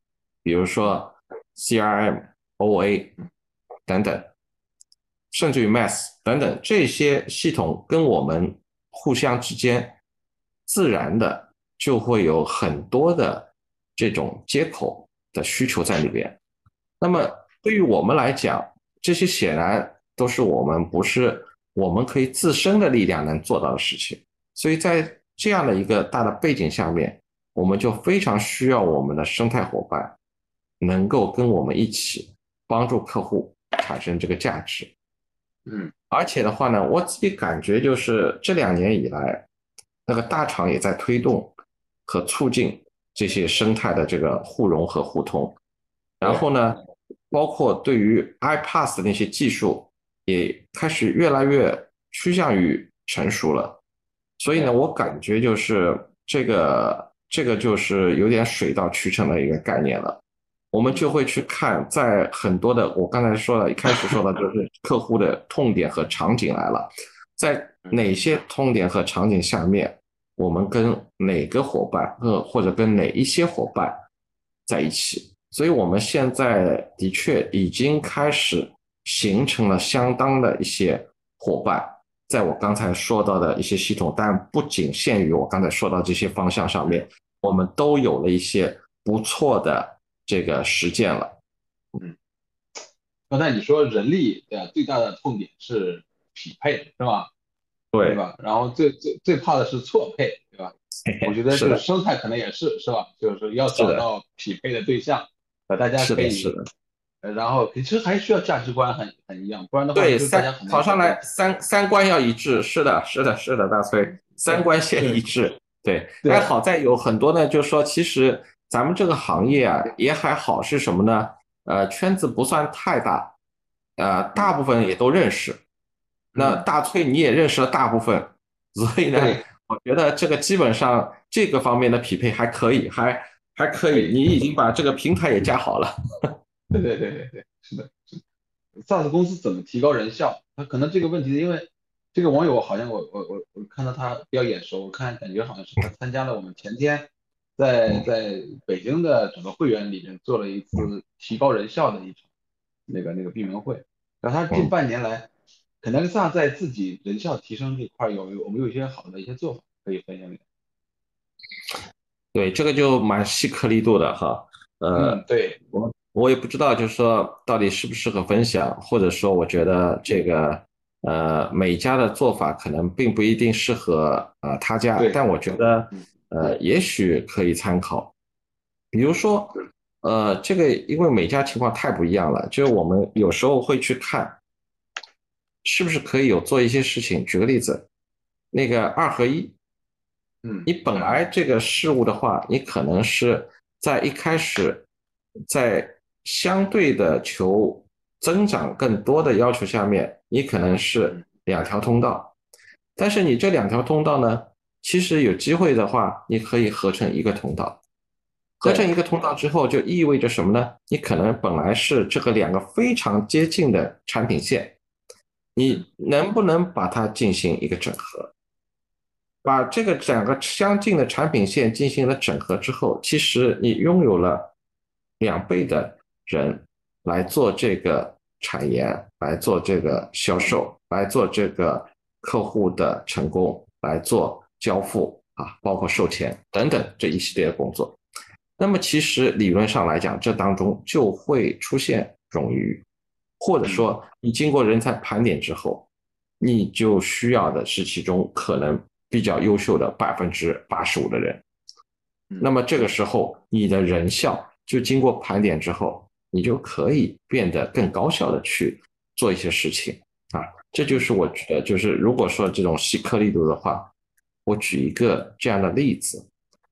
比如说 CRM、OA 等等，甚至于 Mass 等等这些系统，跟我们互相之间自然的就会有很多的这种接口的需求在里边。那么对于我们来讲，这些显然都是我们不是我们可以自身的力量能做到的事情。所以在这样的一个大的背景下面。我们就非常需要我们的生态伙伴，能够跟我们一起帮助客户产生这个价值。嗯，而且的话呢，我自己感觉就是这两年以来，那个大厂也在推动和促进这些生态的这个互融和互通。然后呢，包括对于 iPass 的那些技术，也开始越来越趋向于成熟了。所以呢，我感觉就是这个。这个就是有点水到渠成的一个概念了，我们就会去看，在很多的我刚才说了一开始说的就是客户的痛点和场景来了，在哪些痛点和场景下面，我们跟哪个伙伴，呃或者跟哪一些伙伴在一起，所以我们现在的确已经开始形成了相当的一些伙伴。在我刚才说到的一些系统，但不仅限于我刚才说到这些方向上面，我们都有了一些不错的这个实践了。嗯，刚才你说人力的？最大的痛点是匹配，是吧？对对吧？然后最最最怕的是错配，对吧？我觉得这个生态可能也是，是吧？就是要找到匹配的对象，呃，大家可以。是的。然后其实还需要价值观很很一样，不然的话，对三跑上来三三观要一致，是的，是的，是的，大崔三观先一致，对。但好在有很多呢，就是说其实咱们这个行业啊也还好是什么呢？呃，圈子不算太大，呃，大部分也都认识。那大崔你也认识了大部分，所以呢，我觉得这个基本上这个方面的匹配还可以，还还可以，你已经把这个平台也架好了。对对对对对，是的，是的。SaaS 公司怎么提高人效？他可能这个问题，因为这个网友好像我我我我看到他比较眼熟，我看感觉好像是他参加了我们前天在在北京的整个会员里面做了一次提高人效的一场那个那个闭门会。然后他近半年来，可能 SaaS 在自己人效提升这块有有我们有一些好的一些做法可以分享给对，这个就蛮细颗粒度的哈。呃，对我。我也不知道，就是说到底适不适合分享，或者说我觉得这个呃每家的做法可能并不一定适合呃他家，但我觉得呃也许可以参考。比如说呃这个因为每家情况太不一样了，就是我们有时候会去看是不是可以有做一些事情。举个例子，那个二合一，嗯，你本来这个事物的话，你可能是在一开始在相对的求增长更多的要求下面，你可能是两条通道，但是你这两条通道呢，其实有机会的话，你可以合成一个通道，合成一个通道之后，就意味着什么呢？你可能本来是这个两个非常接近的产品线，你能不能把它进行一个整合？把这个两个相近的产品线进行了整合之后，其实你拥有了两倍的人来做这个产研，来做这个销售，来做这个客户的成功，来做交付啊，包括售前等等这一系列的工作。那么其实理论上来讲，这当中就会出现冗余，或者说你经过人才盘点之后，你就需要的是其中可能。比较优秀的百分之八十五的人，那么这个时候你的人效就经过盘点之后，你就可以变得更高效的去做一些事情啊。这就是我觉得，就是如果说这种细颗粒度的话，我举一个这样的例子。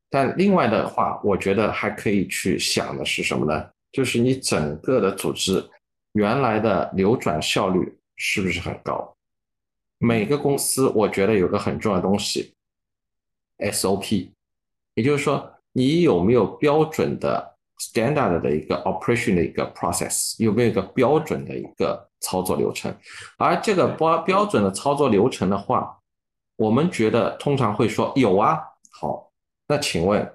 但另外的话，我觉得还可以去想的是什么呢？就是你整个的组织原来的流转效率是不是很高？每个公司，我觉得有个很重要的东西，SOP，也就是说，你有没有标准的 standard 的一个 operation 的一个 process，有没有一个标准的一个操作流程？而这个标标准的操作流程的话，我们觉得通常会说有啊。好，那请问，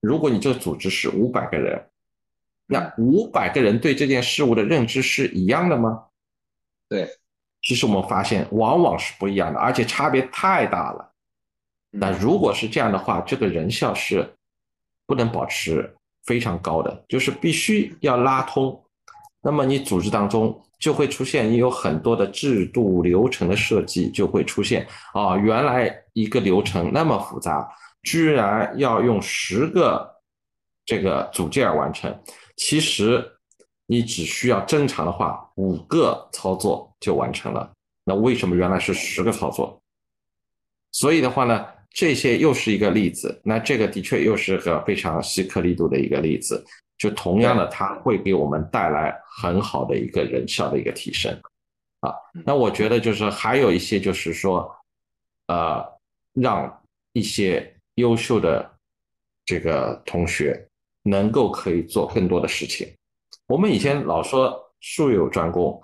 如果你这个组织是五百个人，那五百个人对这件事物的认知是一样的吗？对。其实我们发现往往是不一样的，而且差别太大了。那如果是这样的话，这个人效是不能保持非常高的，就是必须要拉通。那么你组织当中就会出现，你有很多的制度流程的设计就会出现啊，原来一个流程那么复杂，居然要用十个这个组件完成，其实。你只需要正常的话，五个操作就完成了。那为什么原来是十个操作？所以的话呢，这些又是一个例子。那这个的确又是个非常细颗粒度的一个例子。就同样的，它会给我们带来很好的一个人效的一个提升。啊，那我觉得就是还有一些就是说，呃，让一些优秀的这个同学能够可以做更多的事情。我们以前老说术有专攻，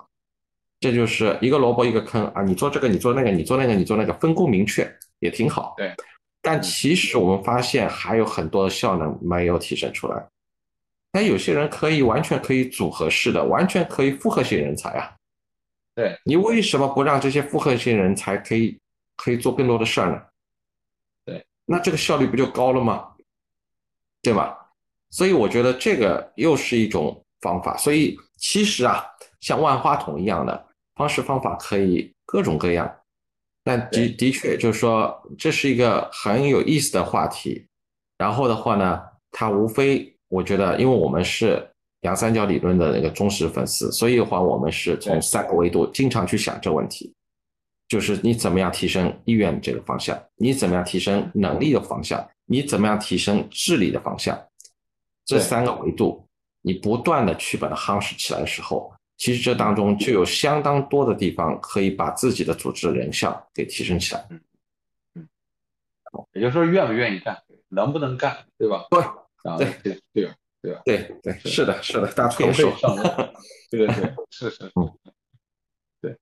这就是一个萝卜一个坑啊！你做这个，你做那个，你做那个，你做那个，分工明确也挺好。对，但其实我们发现还有很多的效能没有提升出来。但有些人可以完全可以组合式的，完全可以复合型人才啊。对你为什么不让这些复合型人才可以可以做更多的事儿呢？对，那这个效率不就高了吗？对吧？所以我觉得这个又是一种。方法，所以其实啊，像万花筒一样的方式方法可以各种各样，但的的确就是说这是一个很有意思的话题。然后的话呢，它无非我觉得，因为我们是杨三角理论的那个忠实粉丝，所以的话我们是从三个维度经常去想这问题，就是你怎么样提升意愿这个方向，你怎么样提升能力的方向，你怎么样提升智力的方向，这三个维度。你不断的去把它夯实起来的时候，其实这当中就有相当多的地方可以把自己的组织人效给提升起来。嗯嗯，也就是说，愿不愿意干，能不能干，对吧？对，对对对吧？对吧？对对，是的，是的，大推手上位，对对对，是是，嗯，对，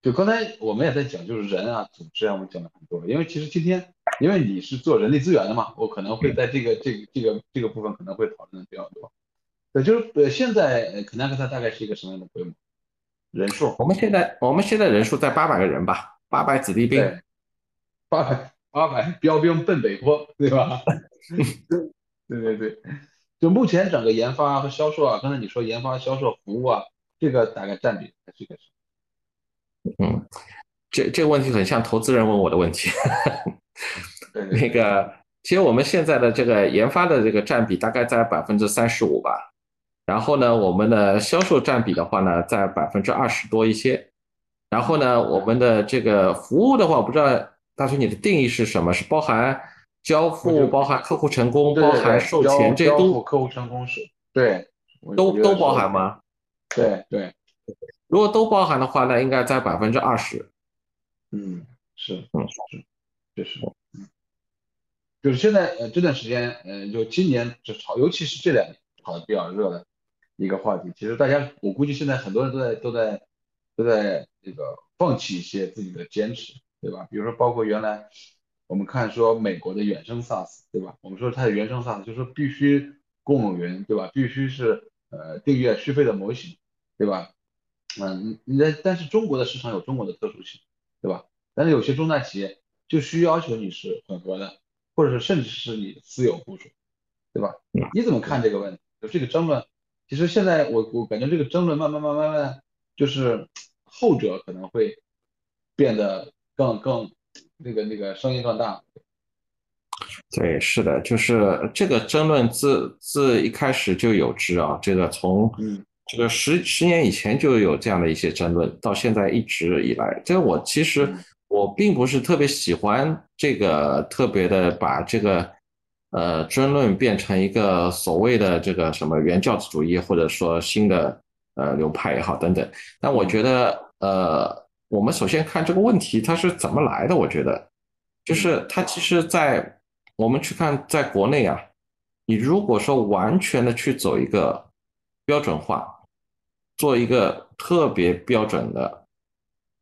就刚才我们也在讲，就是人啊，组织啊，我们讲了很多，因为其实今天，因为你是做人力资源的嘛，我可能会在这个这个这个这个部分可能会讨论的比较多。对，就是呃，现在肯纳克它大概是一个什么样的规模？人数？我们现在我们现在人数在八百个人吧，八百子弟兵，八百八百标兵奔北坡，对吧？对对对，就目前整个研发和销售啊，刚才你说研发、销售、服务啊，这个大概占比是个什么？嗯，这这个问题很像投资人问我的问题。那个，其实我们现在的这个研发的这个占比大概在百分之三十五吧。然后呢，我们的销售占比的话呢，在百分之二十多一些。然后呢，我们的这个服务的话，我不知道大锤你的定义是什么？是包含交付、包含客户成功、包含售前，这都客户成功是？对，都都包含吗？对对。如果都包含的话，那应该在百分之二十。嗯，是，嗯是，确实。就是现在呃这段时间，呃，就今年就炒，尤其是这两年炒的比较热的一个话题，其实大家我估计现在很多人都在都在都在这个放弃一些自己的坚持，对吧？比如说包括原来我们看说美国的原生 SaaS，对吧？我们说它的原生 SaaS 就是说必须公有云，对吧？必须是呃订阅续费的模型，对吧？嗯，那但是中国的市场有中国的特殊性，对吧？但是有些中大企业就需要求你是混合的，或者是甚至是你私有部署，对吧？你怎么看这个问题？就这个争论，其实现在我我感觉这个争论慢慢慢慢慢，就是后者可能会变得更更那个那个声音更大。对，是的，就是这个争论自自一开始就有之啊，这个从嗯。这个十十年以前就有这样的一些争论，到现在一直以来，这个我其实我并不是特别喜欢这个特别的把这个呃争论变成一个所谓的这个什么原教旨主义，或者说新的呃流派也好等等。但我觉得呃，我们首先看这个问题它是怎么来的。我觉得就是它其实，在我们去看在国内啊，你如果说完全的去走一个标准化。做一个特别标准的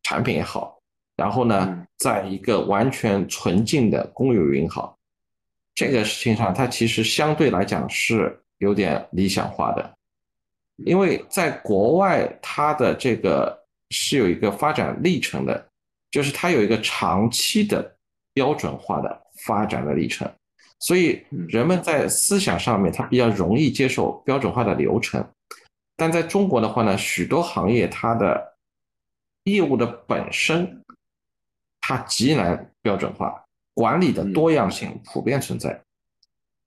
产品也好，然后呢，在一个完全纯净的公有云好，这个事情上，它其实相对来讲是有点理想化的，因为在国外，它的这个是有一个发展历程的，就是它有一个长期的标准化的发展的历程，所以人们在思想上面，他比较容易接受标准化的流程。但在中国的话呢，许多行业它的业务的本身，它极难标准化，管理的多样性普遍存在。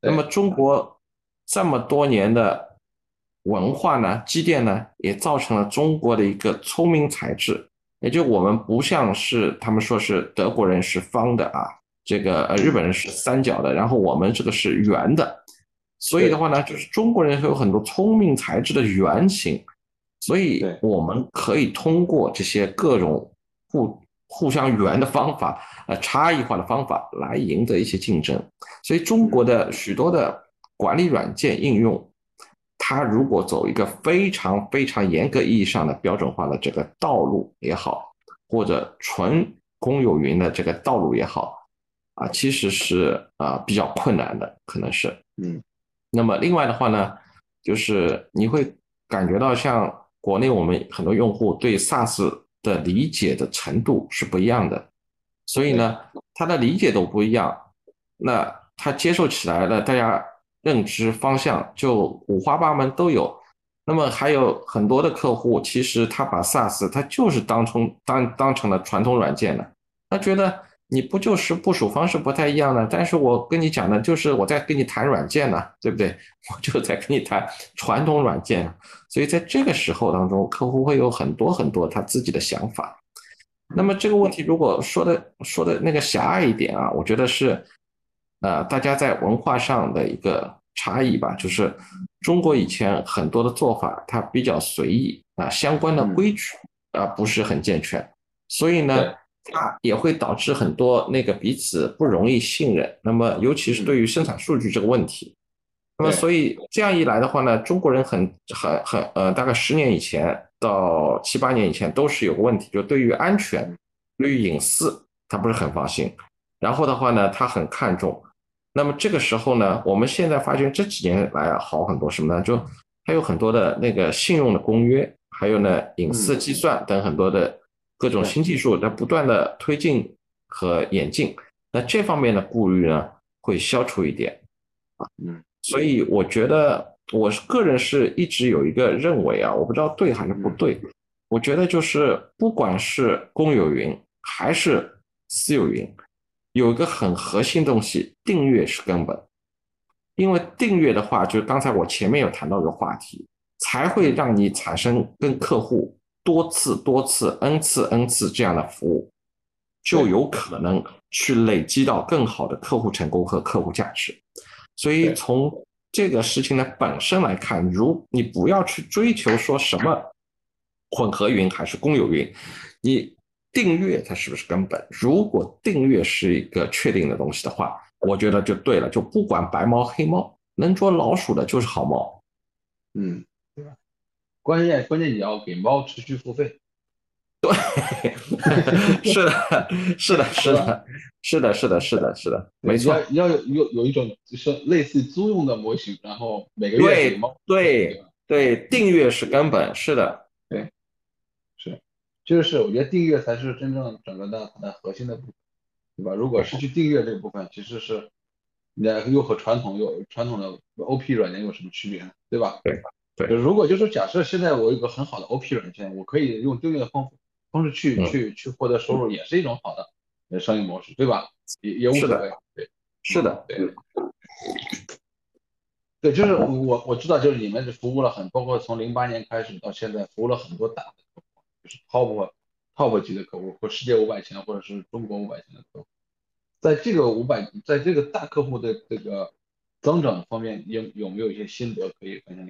那么中国这么多年的文化呢，积淀呢，也造成了中国的一个聪明才智。也就我们不像是他们说是德国人是方的啊，这个呃日本人是三角的，然后我们这个是圆的。所以的话呢，就是中国人有很多聪明才智的原型，所以我们可以通过这些各种互互相圆的方法，呃，差异化的方法来赢得一些竞争。所以中国的许多的管理软件应用，它如果走一个非常非常严格意义上的标准化的这个道路也好，或者纯公有云的这个道路也好，啊，其实是啊比较困难的，可能是嗯。那么另外的话呢，就是你会感觉到像国内我们很多用户对 SaaS 的理解的程度是不一样的，所以呢，他的理解都不一样，那他接受起来了，大家认知方向就五花八门都有。那么还有很多的客户，其实他把 SaaS 他就是当成当当成了传统软件了，他觉得。你不就是部署方式不太一样呢？但是我跟你讲的，就是我在跟你谈软件呢，对不对？我就在跟你谈传统软件，所以在这个时候当中，客户会有很多很多他自己的想法。那么这个问题如果说的说的那个狭隘一点啊，我觉得是，呃，大家在文化上的一个差异吧，就是中国以前很多的做法它比较随意啊，相关的规矩啊不是很健全，所以呢。它也会导致很多那个彼此不容易信任，那么尤其是对于生产数据这个问题，那么所以这样一来的话呢，中国人很很很呃，大概十年以前到七八年以前都是有个问题，就对于安全、对于隐私，他不是很放心。然后的话呢，他很看重。那么这个时候呢，我们现在发现这几年来好很多什么呢？就还有很多的那个信用的公约，还有呢隐私计算等很多的。各种新技术在不断的推进和演进，那这方面的顾虑呢会消除一点啊，嗯，所以我觉得我个人是一直有一个认为啊，我不知道对还是不对，我觉得就是不管是公有云还是私有云，有一个很核心东西，订阅是根本，因为订阅的话，就是刚才我前面有谈到一个话题，才会让你产生跟客户。多次、多次、n 次、n 次这样的服务，就有可能去累积到更好的客户成功和客户价值。所以从这个事情的本身来看，如你不要去追求说什么混合云还是公有云，你订阅它是不是根本？如果订阅是一个确定的东西的话，我觉得就对了，就不管白猫黑猫，能捉老鼠的就是好猫。嗯，对吧？关键关键你要给猫持续付费。对，是的，是的，是的，是的，是的，是的，是的，没错。要有有有一种就是类似租用的模型，然后每个月给猫。对对，订阅是根本，是的。就是我觉得订阅才是真正整个的它的核心的部分，对吧？如果失去订阅这部分，其实是那又和传统又传统的 OP 软件有什么区别呢？对吧？对对。如果就是假设现在我有个很好的 OP 软件，我可以用订阅的方方式去去去获得收入，也是一种好的商业模式，对吧？也也无所谓。对，是的，对。对，就是我我知道，就是你们服务了很，包括从零八年开始到现在，服务了很多大的就是 top top 级的客户，或世界五百强，或者是中国五百强的客户。在这个五百，在这个大客户的这个增长方面，有有没有一些心得可以分享？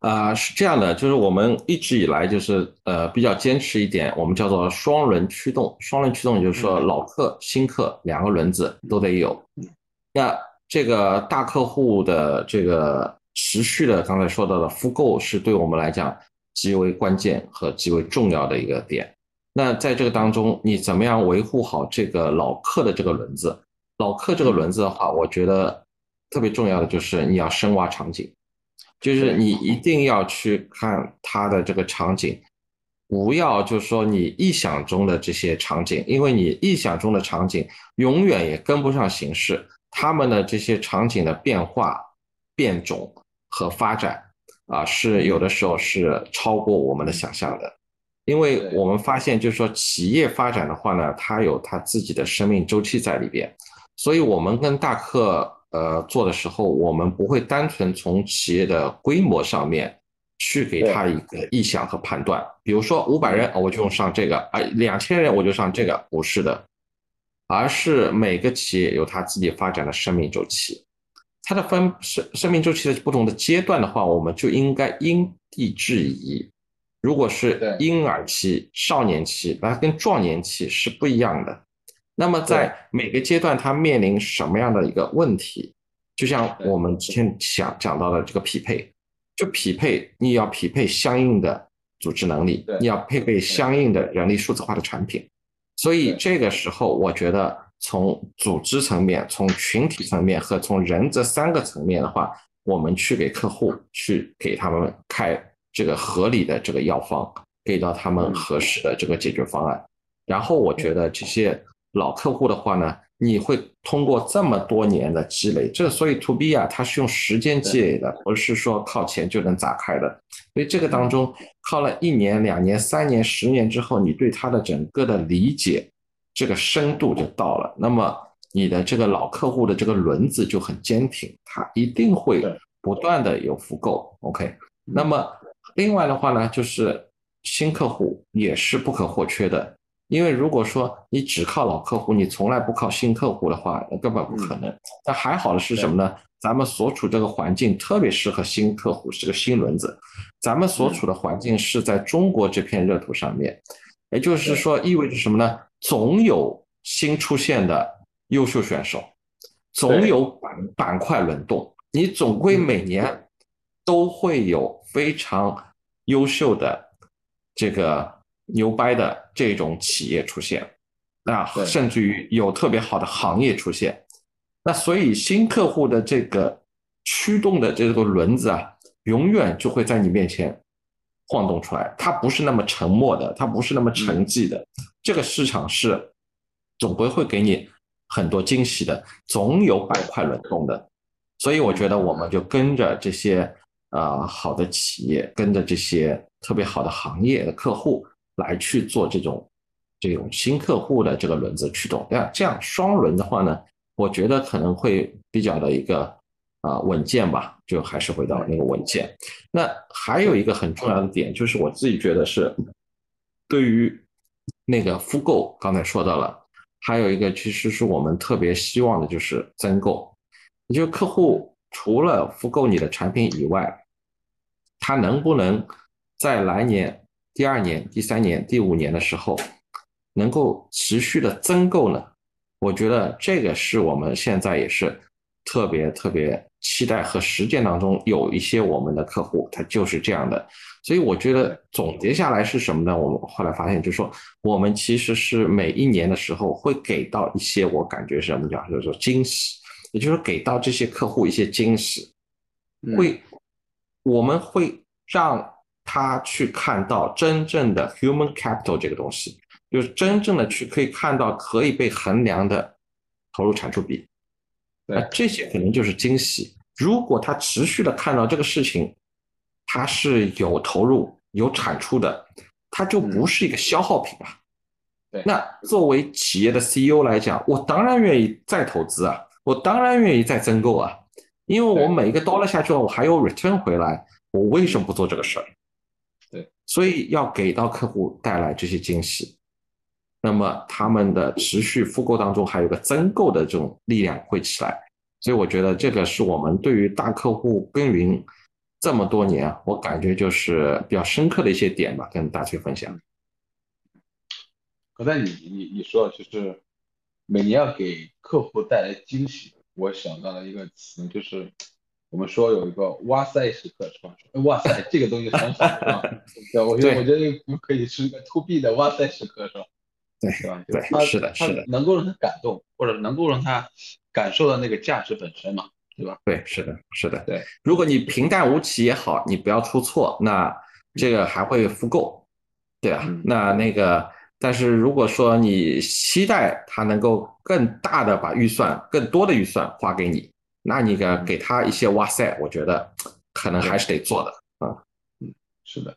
啊，是这样的，就是我们一直以来就是呃比较坚持一点，我们叫做双轮驱动。双轮驱动就是说老客、新客两个轮子都得有。那这个大客户的这个持续的，刚才说到的复购是对我们来讲极为关键和极为重要的一个点。那在这个当中，你怎么样维护好这个老客的这个轮子？老客这个轮子的话，我觉得特别重要的就是你要深挖场景。就是你一定要去看它的这个场景，不要就是说你臆想中的这些场景，因为你臆想中的场景永远也跟不上形势，他们的这些场景的变化、变种和发展啊，是有的时候是超过我们的想象的，因为我们发现就是说企业发展的话呢，它有它自己的生命周期在里边，所以我们跟大客。呃，做的时候，我们不会单纯从企业的规模上面去给他一个意向和判断。比如说五百人，我就用上这个；啊，两千人我就上这个，不是的，而是每个企业有它自己发展的生命周期，它的分生生命周期的不同的阶段的话，我们就应该因地制宜。如果是婴儿期、少年期，那跟壮年期是不一样的。那么在每个阶段，它面临什么样的一个问题？就像我们之前讲讲到的这个匹配，就匹配你要匹配相应的组织能力，你要配备相应的人力数字化的产品。所以这个时候，我觉得从组织层面、从群体层面和从人这三个层面的话，我们去给客户去给他们开这个合理的这个药方，给到他们合适的这个解决方案。然后我觉得这些。老客户的话呢，你会通过这么多年的积累，这所以 to B 啊，它是用时间积累的，不是说靠钱就能砸开的。所以这个当中靠了一年、两年、三年、十年之后，你对它的整个的理解，这个深度就到了。那么你的这个老客户的这个轮子就很坚挺，它一定会不断的有复购。OK，那么另外的话呢，就是新客户也是不可或缺的。因为如果说你只靠老客户，你从来不靠新客户的话，那根本不可能。但还好的是什么呢？咱们所处这个环境特别适合新客户，是个新轮子。咱们所处的环境是在中国这片热土上面，也就是说意味着什么呢？总有新出现的优秀选手，总有板板块轮动，你总归每年都会有非常优秀的这个。牛掰的这种企业出现，那甚至于有特别好的行业出现，那所以新客户的这个驱动的这个轮子啊，永远就会在你面前晃动出来。它不是那么沉默的，它不是那么沉寂的。这个市场是总归会给你很多惊喜的，总有板块轮动的。所以我觉得我们就跟着这些啊好的企业，跟着这些特别好的行业的客户。来去做这种这种新客户的这个轮子驱动，那这样双轮的话呢，我觉得可能会比较的一个啊稳健吧，就还是回到那个稳健。那还有一个很重要的点，就是我自己觉得是对于那个复购，刚才说到了，还有一个其实是我们特别希望的就是增购，也就客户除了复购你的产品以外，他能不能在来年？第二年、第三年、第五年的时候，能够持续的增购呢？我觉得这个是我们现在也是特别特别期待和实践当中有一些我们的客户，他就是这样的。所以我觉得总结下来是什么呢？我们后来发现，就是说我们其实是每一年的时候会给到一些我感觉是什么叫，就是说惊喜，也就是给到这些客户一些惊喜，会我们会让他去看到真正的 human capital 这个东西，就是真正的去可以看到可以被衡量的投入产出比，那这些可能就是惊喜。如果他持续的看到这个事情。它是有投入、有产出的，它就不是一个消耗品啊。对，那作为企业的 CEO 来讲，我当然愿意再投资啊，我当然愿意再增购啊，因为我每一个 dollar 下去了，我还有 return 回来，我为什么不做这个事儿？对，所以要给到客户带来这些惊喜，那么他们的持续复购当中还有个增购的这种力量会起来，所以我觉得这个是我们对于大客户耕耘。这么多年，我感觉就是比较深刻的一些点吧，跟大家分享。刚才你你你说就是每年要给客户带来惊喜，我想到了一个词，就是我们说有一个哇塞时刻，是吧？哇塞，这个东西很好啊。对，我觉得我觉得可以是一个 to B 的哇塞时刻，是吧？对，是吧？对，是的，是的，能够让他感动，或者能够让他感受到那个价值本身嘛。对吧？对，是的，是的。对，如果你平淡无奇也好，你不要出错，那这个还会复购，对啊。那那个，但是如果说你期待他能够更大的把预算、更多的预算花给你，那你给给他一些哇塞，我觉得可能还是得做的啊。嗯，是的。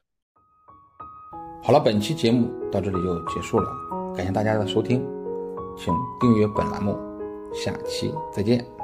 好了，本期节目到这里就结束了，感谢大家的收听，请订阅本栏目，下期再见。